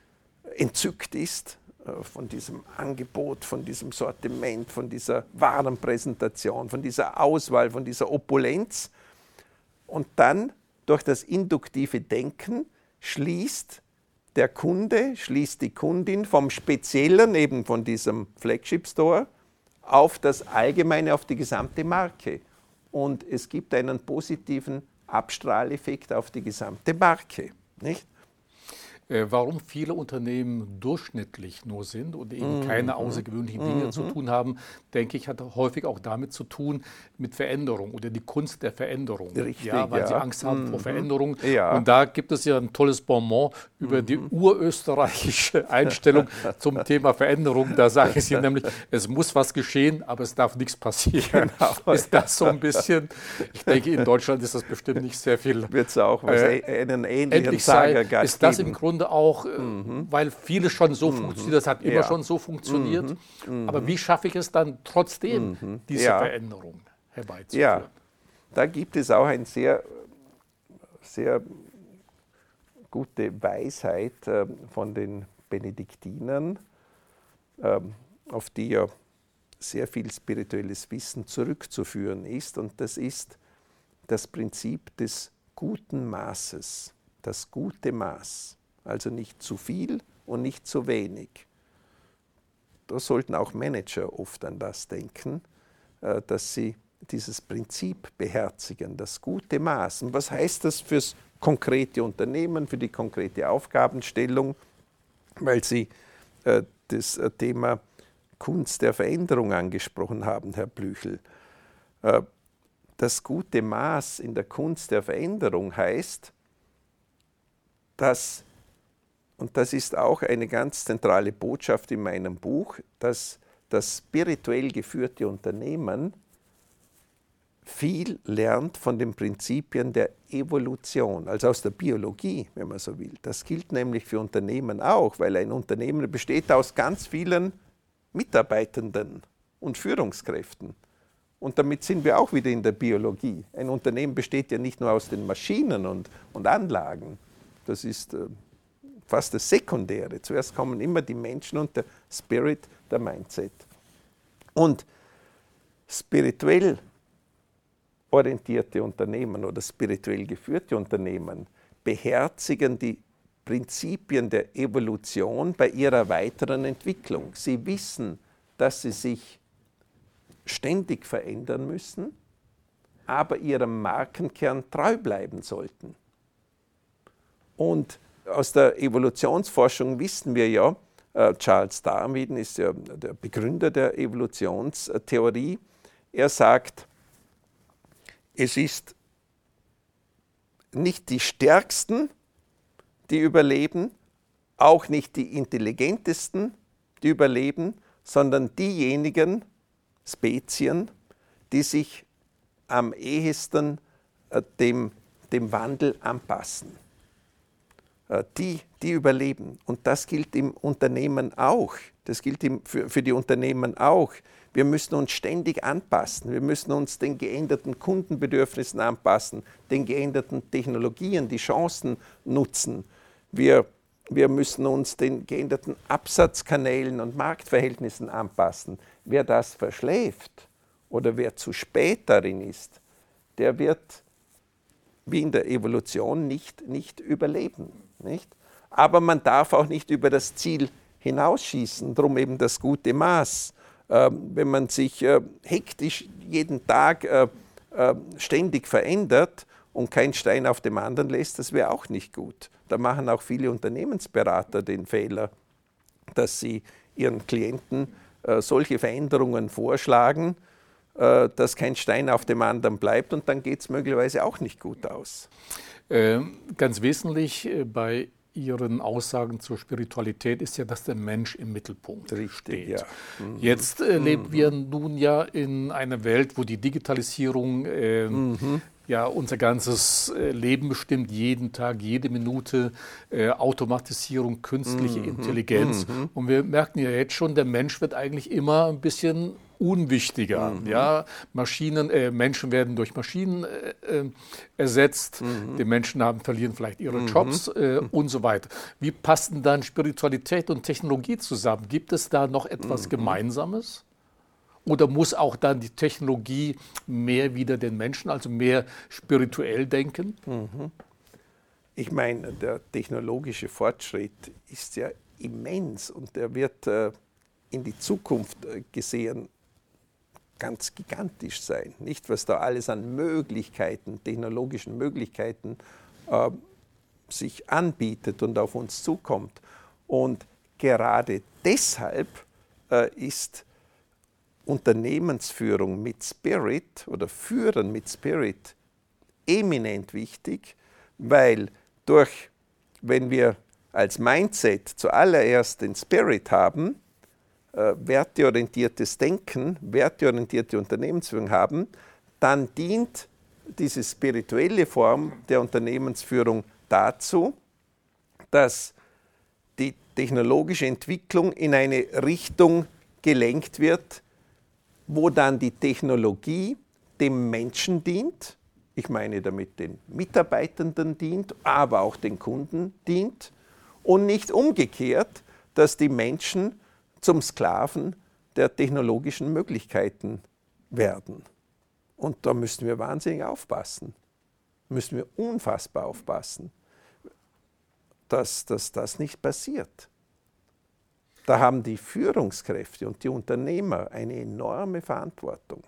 entzückt ist von diesem Angebot, von diesem Sortiment, von dieser Warenpräsentation, von dieser Auswahl, von dieser Opulenz. Und dann durch das induktive Denken schließt der Kunde, schließt die Kundin vom Speziellen, eben von diesem Flagship Store, auf das Allgemeine, auf die gesamte Marke. Und es gibt einen positiven Abstrahleffekt auf die gesamte Marke. Nicht? Äh, warum viele Unternehmen durchschnittlich nur sind und eben mhm. keine außergewöhnlichen Dinge mhm. zu tun haben, denke ich, hat häufig auch damit zu tun mit Veränderung oder die Kunst der Veränderung. Richtig, ja, weil ja. sie Angst haben mhm. vor Veränderung. Ja. Und da gibt es ja ein tolles Bonbon über die mhm. urösterreichische Einstellung zum Thema Veränderung. Da sage ich Sie nämlich, es muss was geschehen, aber es darf nichts passieren. Genau. Ist das so ein bisschen? Ich denke, in Deutschland ist das bestimmt nicht sehr viel. Wird es auch was, äh, einen ähnlichen Sager Ist das im Grunde Grunde auch, äh, mhm. weil vieles schon so mhm. funktioniert, das hat immer ja. schon so funktioniert. Mhm. Aber wie schaffe ich es dann trotzdem, mhm. diese ja. Veränderung herbeizuführen? Ja, da gibt es auch eine sehr, sehr gute Weisheit äh, von den Benediktinern, äh, auf die ja sehr viel spirituelles Wissen zurückzuführen ist. Und das ist das Prinzip des guten Maßes, das gute Maß. Also nicht zu viel und nicht zu wenig. Da sollten auch Manager oft an das denken, äh, dass sie dieses Prinzip beherzigen, das gute Maß. Und was heißt das fürs konkrete Unternehmen, für die konkrete Aufgabenstellung? Weil Sie äh, das äh, Thema Kunst der Veränderung angesprochen haben, Herr Blüchel. Das gute Maß in der Kunst der Veränderung heißt, dass und das ist auch eine ganz zentrale Botschaft in meinem Buch, dass das spirituell geführte Unternehmen viel lernt von den Prinzipien der Evolution, also aus der Biologie, wenn man so will. Das gilt nämlich für Unternehmen auch, weil ein Unternehmen besteht aus ganz vielen Mitarbeitenden und Führungskräften. Und damit sind wir auch wieder in der Biologie. Ein Unternehmen besteht ja nicht nur aus den Maschinen und, und Anlagen. Das ist äh, fast das Sekundäre. Zuerst kommen immer die Menschen und der Spirit, der Mindset. Und spirituell orientierte Unternehmen oder spirituell geführte Unternehmen beherzigen die Prinzipien der Evolution bei ihrer weiteren Entwicklung. Sie wissen, dass sie sich ständig verändern müssen, aber ihrem Markenkern treu bleiben sollten. Und aus der Evolutionsforschung wissen wir ja, äh, Charles Darwin ist ja der Begründer der Evolutionstheorie, er sagt, es ist nicht die Stärksten, die überleben, auch nicht die Intelligentesten, die überleben, sondern diejenigen Spezien, die sich am ehesten äh, dem, dem Wandel anpassen. Äh, die, die überleben. Und das gilt im Unternehmen auch. Das gilt für, für die Unternehmen auch. Wir müssen uns ständig anpassen. Wir müssen uns den geänderten Kundenbedürfnissen anpassen, den geänderten Technologien, die Chancen nutzen. Wir, wir müssen uns den geänderten Absatzkanälen und Marktverhältnissen anpassen. Wer das verschläft oder wer zu spät darin ist, der wird wie in der Evolution nicht, nicht überleben. Nicht? Aber man darf auch nicht über das Ziel hinausschießen, darum eben das gute Maß. Ähm, wenn man sich äh, hektisch jeden Tag äh, äh, ständig verändert und kein Stein auf dem anderen lässt, das wäre auch nicht gut. Da machen auch viele Unternehmensberater den Fehler, dass sie ihren Klienten solche Veränderungen vorschlagen, dass kein Stein auf dem anderen bleibt und dann geht es möglicherweise auch nicht gut aus. Ähm, ganz wesentlich bei Ihren Aussagen zur Spiritualität ist ja, dass der Mensch im Mittelpunkt Richtig, steht. Ja. Mhm. Jetzt äh, leben mhm. wir nun ja in einer Welt, wo die Digitalisierung äh, mhm. ja unser ganzes äh, Leben bestimmt, jeden Tag, jede Minute, äh, Automatisierung, künstliche mhm. Intelligenz. Mhm. Und wir merken ja jetzt schon, der Mensch wird eigentlich immer ein bisschen unwichtiger. Mhm. Ja, Maschinen, äh, Menschen werden durch Maschinen äh, äh ersetzt. Mhm. Die Menschen haben, verlieren vielleicht ihre mhm. Jobs äh, und so weiter. Wie passen dann Spiritualität und Technologie zusammen? Gibt es da noch etwas mhm. Gemeinsames? Oder muss auch dann die Technologie mehr wieder den Menschen, also mehr spirituell denken? Mhm. Ich meine, der technologische Fortschritt ist ja immens und der wird äh, in die Zukunft äh, gesehen ganz gigantisch sein. Nicht, was da alles an Möglichkeiten, technologischen Möglichkeiten äh, sich anbietet und auf uns zukommt. Und gerade deshalb äh, ist Unternehmensführung mit Spirit oder Führen mit Spirit eminent wichtig, weil durch, wenn wir als Mindset zuallererst den Spirit haben, äh, werteorientiertes Denken, werteorientierte Unternehmensführung haben, dann dient diese spirituelle Form der Unternehmensführung dazu, dass die technologische Entwicklung in eine Richtung gelenkt wird, wo dann die Technologie dem Menschen dient, ich meine damit den Mitarbeitenden dient, aber auch den Kunden dient. Und nicht umgekehrt, dass die Menschen zum Sklaven der technologischen Möglichkeiten werden. Und da müssen wir wahnsinnig aufpassen. Müssen wir unfassbar aufpassen, dass, dass das nicht passiert. Da haben die Führungskräfte und die Unternehmer eine enorme Verantwortung.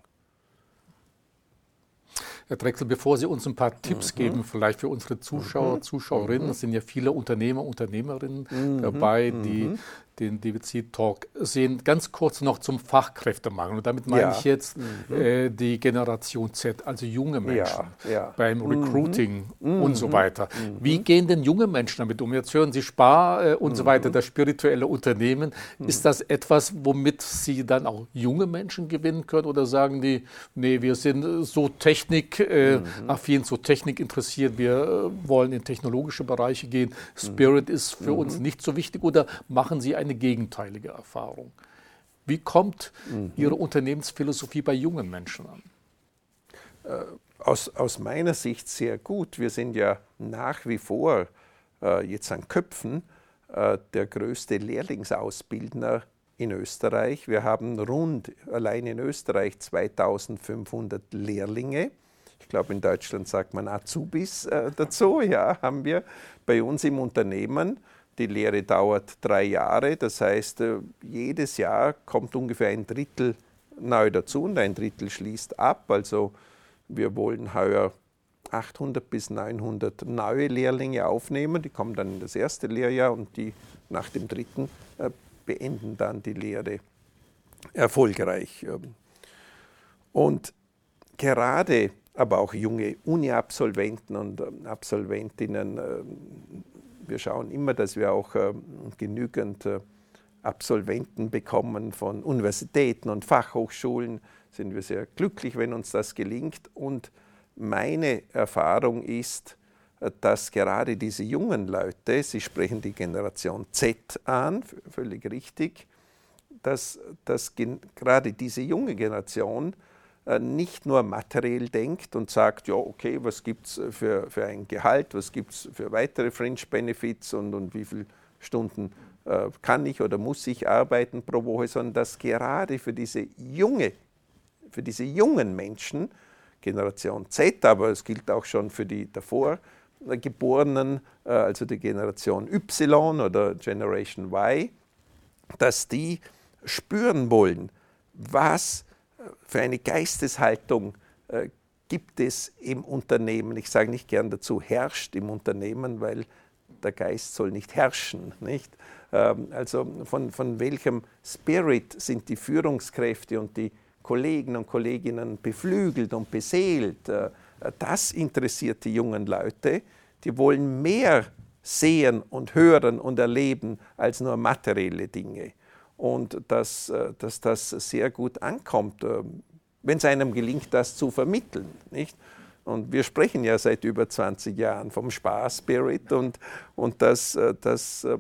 Herr Drechsel, bevor Sie uns ein paar Tipps mhm. geben, vielleicht für unsere Zuschauer, mhm. Zuschauerinnen, es sind ja viele Unternehmer, Unternehmerinnen mhm. dabei, die mhm den DBC-Talk sehen. Ganz kurz noch zum Fachkräftemangel. Und damit meine ja. ich jetzt mhm. äh, die Generation Z, also junge Menschen ja, ja. beim mhm. Recruiting mhm. und so weiter. Mhm. Wie gehen denn junge Menschen damit um? Jetzt hören Sie Spar äh, und so weiter, mhm. das spirituelle Unternehmen. Mhm. Ist das etwas, womit Sie dann auch junge Menschen gewinnen können? Oder sagen die, nee, wir sind so technikaffin, äh, so Technik interessiert, wir äh, wollen in technologische Bereiche gehen. Spirit ist für uns nicht so wichtig. Oder machen Sie eine gegenteilige Erfahrung. Wie kommt mhm. Ihre Unternehmensphilosophie bei jungen Menschen an? Äh, aus, aus, meiner Sicht sehr gut. Wir sind ja nach wie vor äh, jetzt an Köpfen äh, der größte Lehrlingsausbildner in Österreich. Wir haben rund allein in Österreich 2500 Lehrlinge. Ich glaube, in Deutschland sagt man Azubis äh, dazu. Ja, haben wir bei uns im Unternehmen. Die Lehre dauert drei Jahre, das heißt, äh, jedes Jahr kommt ungefähr ein Drittel neu dazu und ein Drittel schließt ab. Also wir wollen heuer 800 bis 900 neue Lehrlinge aufnehmen. Die kommen dann in das erste Lehrjahr und die nach dem dritten äh, beenden dann die Lehre erfolgreich. Ähm. Und gerade aber auch junge Uni-Absolventen und ähm, Absolventinnen ähm, wir schauen immer, dass wir auch äh, genügend äh, Absolventen bekommen von Universitäten und Fachhochschulen. Sind wir sehr glücklich, wenn uns das gelingt. Und meine Erfahrung ist, äh, dass gerade diese jungen Leute, Sie sprechen die Generation Z an, völlig richtig, dass, dass gerade diese junge Generation nicht nur materiell denkt und sagt, ja, okay, was gibt es für, für ein Gehalt, was gibt es für weitere Fringe Benefits und, und wie viele Stunden äh, kann ich oder muss ich arbeiten pro Woche, sondern dass gerade für diese junge, für diese jungen Menschen Generation Z, aber es gilt auch schon für die davor Geborenen, äh, also die Generation Y oder Generation Y, dass die spüren wollen, was für eine Geisteshaltung äh, gibt es im Unternehmen. Ich sage nicht gern dazu, herrscht im Unternehmen, weil der Geist soll nicht herrschen. Nicht? Ähm, also von, von welchem Spirit sind die Führungskräfte und die Kollegen und Kolleginnen beflügelt und beseelt? Äh, das interessiert die jungen Leute. Die wollen mehr sehen und hören und erleben als nur materielle Dinge. Und dass, äh, dass das sehr gut ankommt, ähm, wenn es einem gelingt, das zu vermitteln. Nicht? Und wir sprechen ja seit über 20 Jahren vom Spaß-Spirit und, und das, äh, das äh,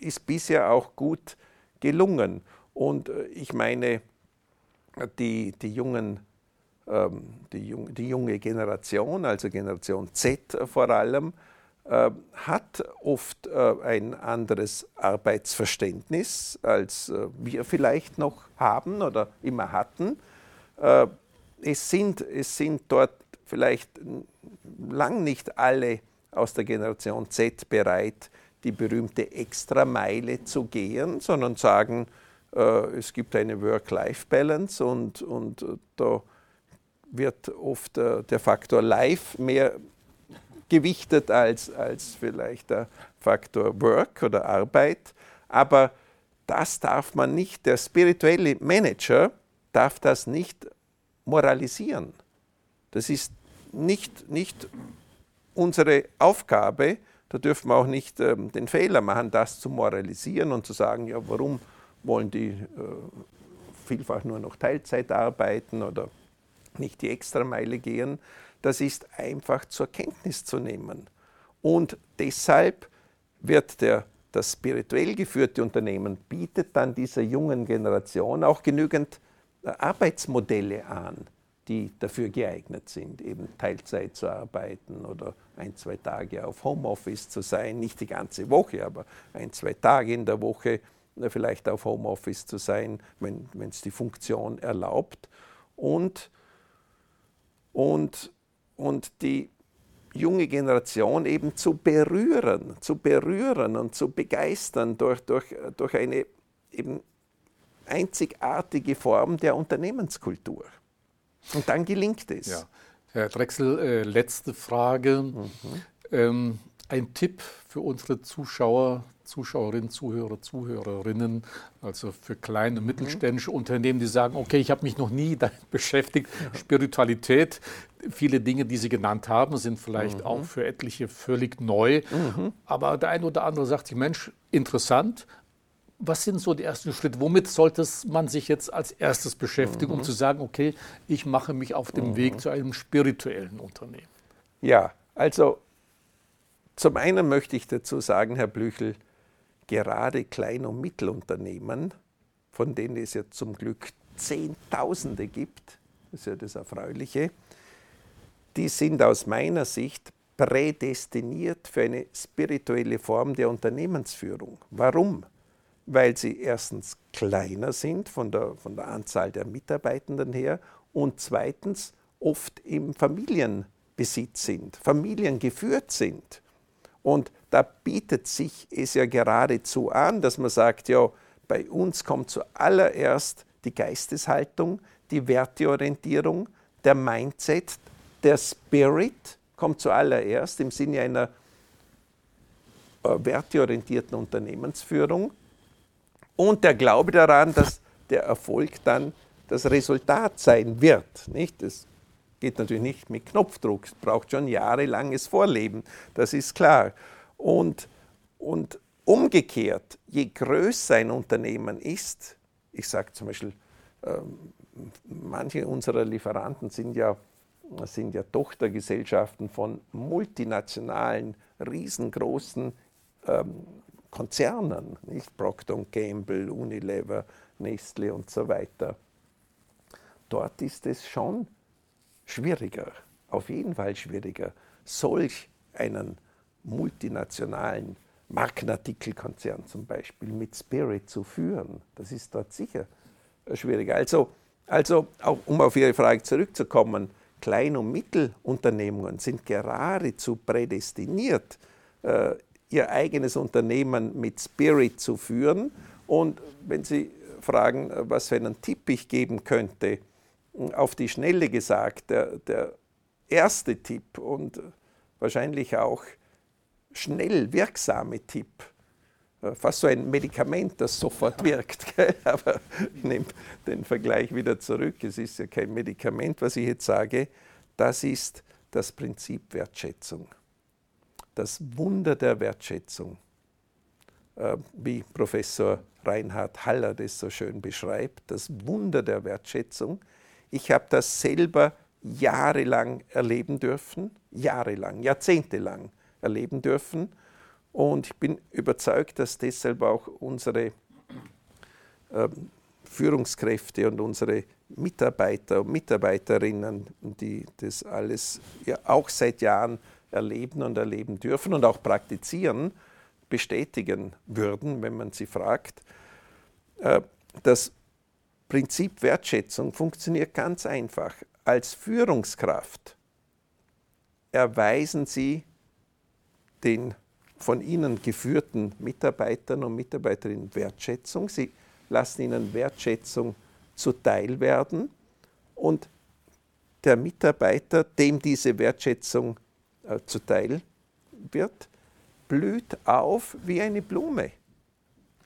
ist bisher auch gut gelungen. Und äh, ich meine, die, die, jungen, ähm, die junge Generation, also Generation Z vor allem, hat oft ein anderes Arbeitsverständnis, als wir vielleicht noch haben oder immer hatten. Es sind, es sind dort vielleicht lang nicht alle aus der Generation Z bereit, die berühmte Extrameile zu gehen, sondern sagen, äh, es gibt eine Work-Life-Balance und, und äh, da wird oft äh, der Faktor Life mehr gewichtet als, als vielleicht der Faktor Work oder Arbeit. Aber das darf man nicht, der spirituelle Manager darf das nicht moralisieren. Das ist nicht, nicht unsere Aufgabe, da dürfen wir auch nicht ähm, den Fehler machen, das zu moralisieren und zu sagen, ja, warum wollen die äh, vielfach nur noch Teilzeit arbeiten oder nicht die Extrameile gehen. Das ist einfach zur Kenntnis zu nehmen. Und deshalb wird der, das spirituell geführte Unternehmen bietet dann dieser jungen Generation auch genügend äh, Arbeitsmodelle an die dafür geeignet sind, eben Teilzeit zu arbeiten oder ein, zwei Tage auf Homeoffice zu sein, nicht die ganze Woche, aber ein, zwei Tage in der Woche äh, vielleicht auf Homeoffice zu sein, wenn es die Funktion erlaubt. Und, und, und die junge Generation eben zu berühren, zu berühren und zu begeistern durch, durch, durch eine eben einzigartige Form der Unternehmenskultur. Und dann gelingt es. Ja. Herr Drechsel, äh, letzte Frage. Mhm. Ähm, ein Tipp für unsere Zuschauer, Zuschauerinnen, Zuhörer, Zuhörerinnen, also für kleine mhm. mittelständische mhm. Unternehmen, die sagen, okay, ich habe mich noch nie damit beschäftigt, ja. Spiritualität, viele Dinge, die Sie genannt haben, sind vielleicht mhm. auch für etliche völlig neu, mhm. aber der eine oder andere sagt sich, Mensch, interessant, was sind so die ersten Schritte? Womit sollte man sich jetzt als erstes beschäftigen, mhm. um zu sagen, okay, ich mache mich auf dem mhm. Weg zu einem spirituellen Unternehmen? Ja, also zum einen möchte ich dazu sagen, Herr Blüchel, gerade Klein- und Mittelunternehmen, von denen es ja zum Glück Zehntausende gibt, das ist ja das Erfreuliche, die sind aus meiner Sicht prädestiniert für eine spirituelle Form der Unternehmensführung. Warum? weil sie erstens kleiner sind von der, von der Anzahl der Mitarbeitenden her und zweitens oft im Familienbesitz sind, familiengeführt sind. Und da bietet sich es ja geradezu an, dass man sagt, ja, bei uns kommt zuallererst die Geisteshaltung, die Werteorientierung, der Mindset, der Spirit kommt zuallererst im Sinne einer äh, werteorientierten Unternehmensführung und der Glaube daran, dass der Erfolg dann das Resultat sein wird. Nicht? Das geht natürlich nicht mit Knopfdruck, es braucht schon jahrelanges Vorleben, das ist klar. Und, und umgekehrt, je größer ein Unternehmen ist, ich sage zum Beispiel, ähm, manche unserer Lieferanten sind ja, sind ja Tochtergesellschaften von multinationalen, riesengroßen ähm, Konzernen, nicht Procter Gamble, Unilever, Nestle und so weiter. Dort ist es schon schwieriger, auf jeden Fall schwieriger, solch einen multinationalen Markenartikelkonzern zum Beispiel mit Spirit zu führen. Das ist dort sicher schwieriger. Also, also auch, um auf Ihre Frage zurückzukommen, Klein- und Mittelunternehmungen sind geradezu prädestiniert, äh, ihr eigenes Unternehmen mit Spirit zu führen. Und wenn Sie fragen, was für einen Tipp ich geben könnte, auf die Schnelle gesagt, der, der erste Tipp und wahrscheinlich auch schnell wirksame Tipp, äh, fast so ein Medikament, das sofort wirkt. Gell? Aber ich nehme den Vergleich wieder zurück. Es ist ja kein Medikament, was ich jetzt sage. Das ist das Prinzip Wertschätzung. Das Wunder der Wertschätzung. Äh, wie Professor Reinhard Haller das so schön beschreibt, das Wunder der Wertschätzung. Ich habe das selber jahrelang erleben dürfen, jahrelang, jahrzehntelang erleben dürfen. Und ich bin überzeugt, dass deshalb auch unsere äh, Führungskräfte und unsere Mitarbeiter und Mitarbeiterinnen, die das alles ja auch seit Jahren erleben und erleben dürfen und auch praktizieren, bestätigen würden, wenn man sie fragt. Äh, das Prinzip Wertschätzung funktioniert ganz einfach. Als Führungskraft erweisen Sie den von Ihnen geführten Mitarbeitern und Mitarbeiterinnen Wertschätzung. Sie lassen ihnen Wertschätzung zuteil werden und der Mitarbeiter, dem diese Wertschätzung äh, zuteil wird, blüht auf wie eine Blume.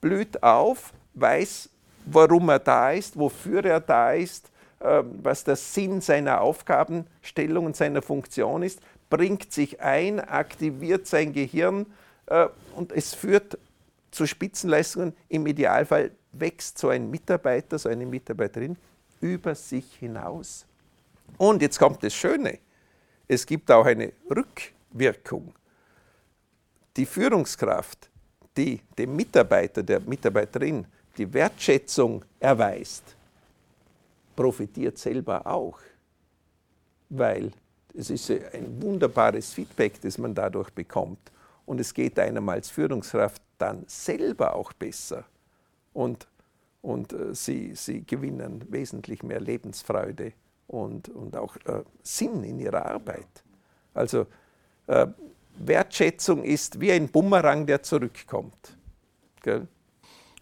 Blüht auf, weiß, warum er da ist, wofür er da ist, äh, was der Sinn seiner Aufgabenstellung und seiner Funktion ist, bringt sich ein, aktiviert sein Gehirn äh, und es führt zu Spitzenleistungen. Im Idealfall wächst so ein Mitarbeiter, so eine Mitarbeiterin über sich hinaus. Und jetzt kommt das Schöne. Es gibt auch eine Rückwirkung. Die Führungskraft, die dem Mitarbeiter, der Mitarbeiterin die Wertschätzung erweist, profitiert selber auch, weil es ist ein wunderbares Feedback, das man dadurch bekommt. Und es geht einem als Führungskraft dann selber auch besser. Und, und äh, sie, sie gewinnen wesentlich mehr Lebensfreude und, und auch äh, Sinn in ihrer Arbeit. Also äh, Wertschätzung ist wie ein Bumerang, der zurückkommt. Gell?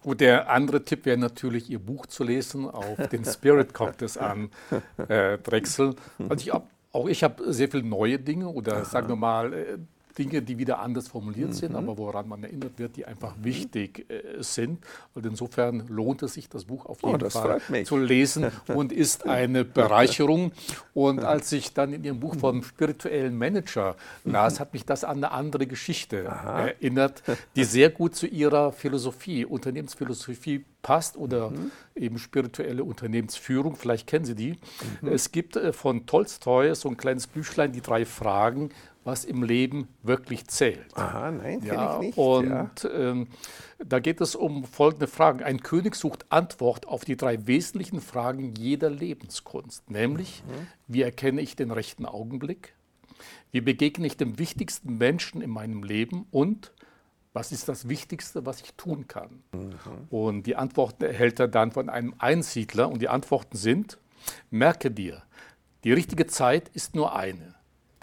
Und der andere Tipp wäre natürlich, Ihr Buch zu lesen. Auf den Spirit kommt es an, äh, Drechsel. Also ich, auch ich habe sehr viele neue Dinge oder Aha. sagen wir mal äh, Dinge, die wieder anders formuliert mhm. sind, aber woran man erinnert wird, die einfach mhm. wichtig äh, sind. Und insofern lohnt es sich, das Buch auf oh, jeden oh, Fall zu lesen und ist eine Bereicherung. Und als ich dann in Ihrem Buch vom spirituellen Manager las, hat mich das an eine andere Geschichte Aha. erinnert, die sehr gut zu Ihrer Philosophie, Unternehmensphilosophie passt oder mhm. eben spirituelle Unternehmensführung. Vielleicht kennen Sie die. Mhm. Es gibt äh, von Tolstoi so ein kleines Büchlein, die drei Fragen, was im Leben wirklich zählt. Aha, nein, ja, ich nicht. Und ja. ähm, da geht es um folgende Fragen. Ein König sucht Antwort auf die drei wesentlichen Fragen jeder Lebenskunst, nämlich, mhm. wie erkenne ich den rechten Augenblick? Wie begegne ich dem wichtigsten Menschen in meinem Leben? Und was ist das Wichtigste, was ich tun kann? Mhm. Und die Antworten erhält er dann von einem Einsiedler. Und die Antworten sind, merke dir, die richtige Zeit ist nur eine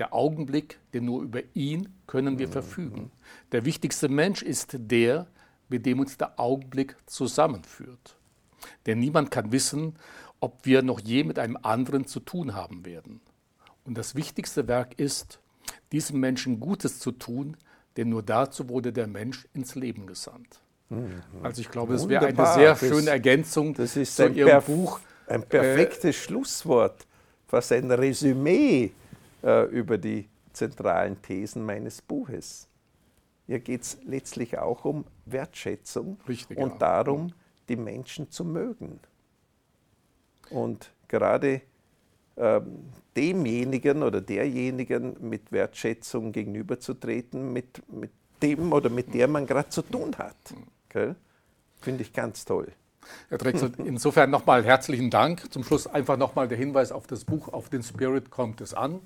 der Augenblick, denn nur über ihn können wir verfügen. Der wichtigste Mensch ist der, mit dem uns der Augenblick zusammenführt. Denn niemand kann wissen, ob wir noch je mit einem anderen zu tun haben werden. Und das wichtigste Werk ist, diesem Menschen Gutes zu tun, denn nur dazu wurde der Mensch ins Leben gesandt. Mhm. Also ich glaube, es wäre eine sehr schöne Ergänzung das ist zu Ihrem Buch. Ein perfektes äh, Schlusswort, fast ein Resümee äh, über die zentralen Thesen meines Buches. Hier geht es letztlich auch um Wertschätzung Richtig, und ja. darum, die Menschen zu mögen. Und gerade ähm, demjenigen oder derjenigen mit Wertschätzung gegenüberzutreten, mit, mit dem oder mit der man gerade zu tun hat. Finde ich ganz toll. Herr Drechsel, insofern nochmal herzlichen Dank. Zum Schluss einfach nochmal der Hinweis auf das Buch Auf den Spirit kommt es an.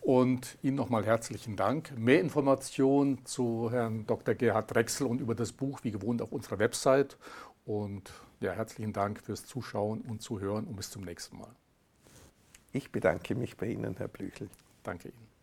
Und Ihnen nochmal herzlichen Dank. Mehr Informationen zu Herrn Dr. Gerhard Drechsel und über das Buch wie gewohnt auf unserer Website. Und ja, herzlichen Dank fürs Zuschauen und Zuhören und bis zum nächsten Mal. Ich bedanke mich bei Ihnen, Herr Blüchel. Danke Ihnen.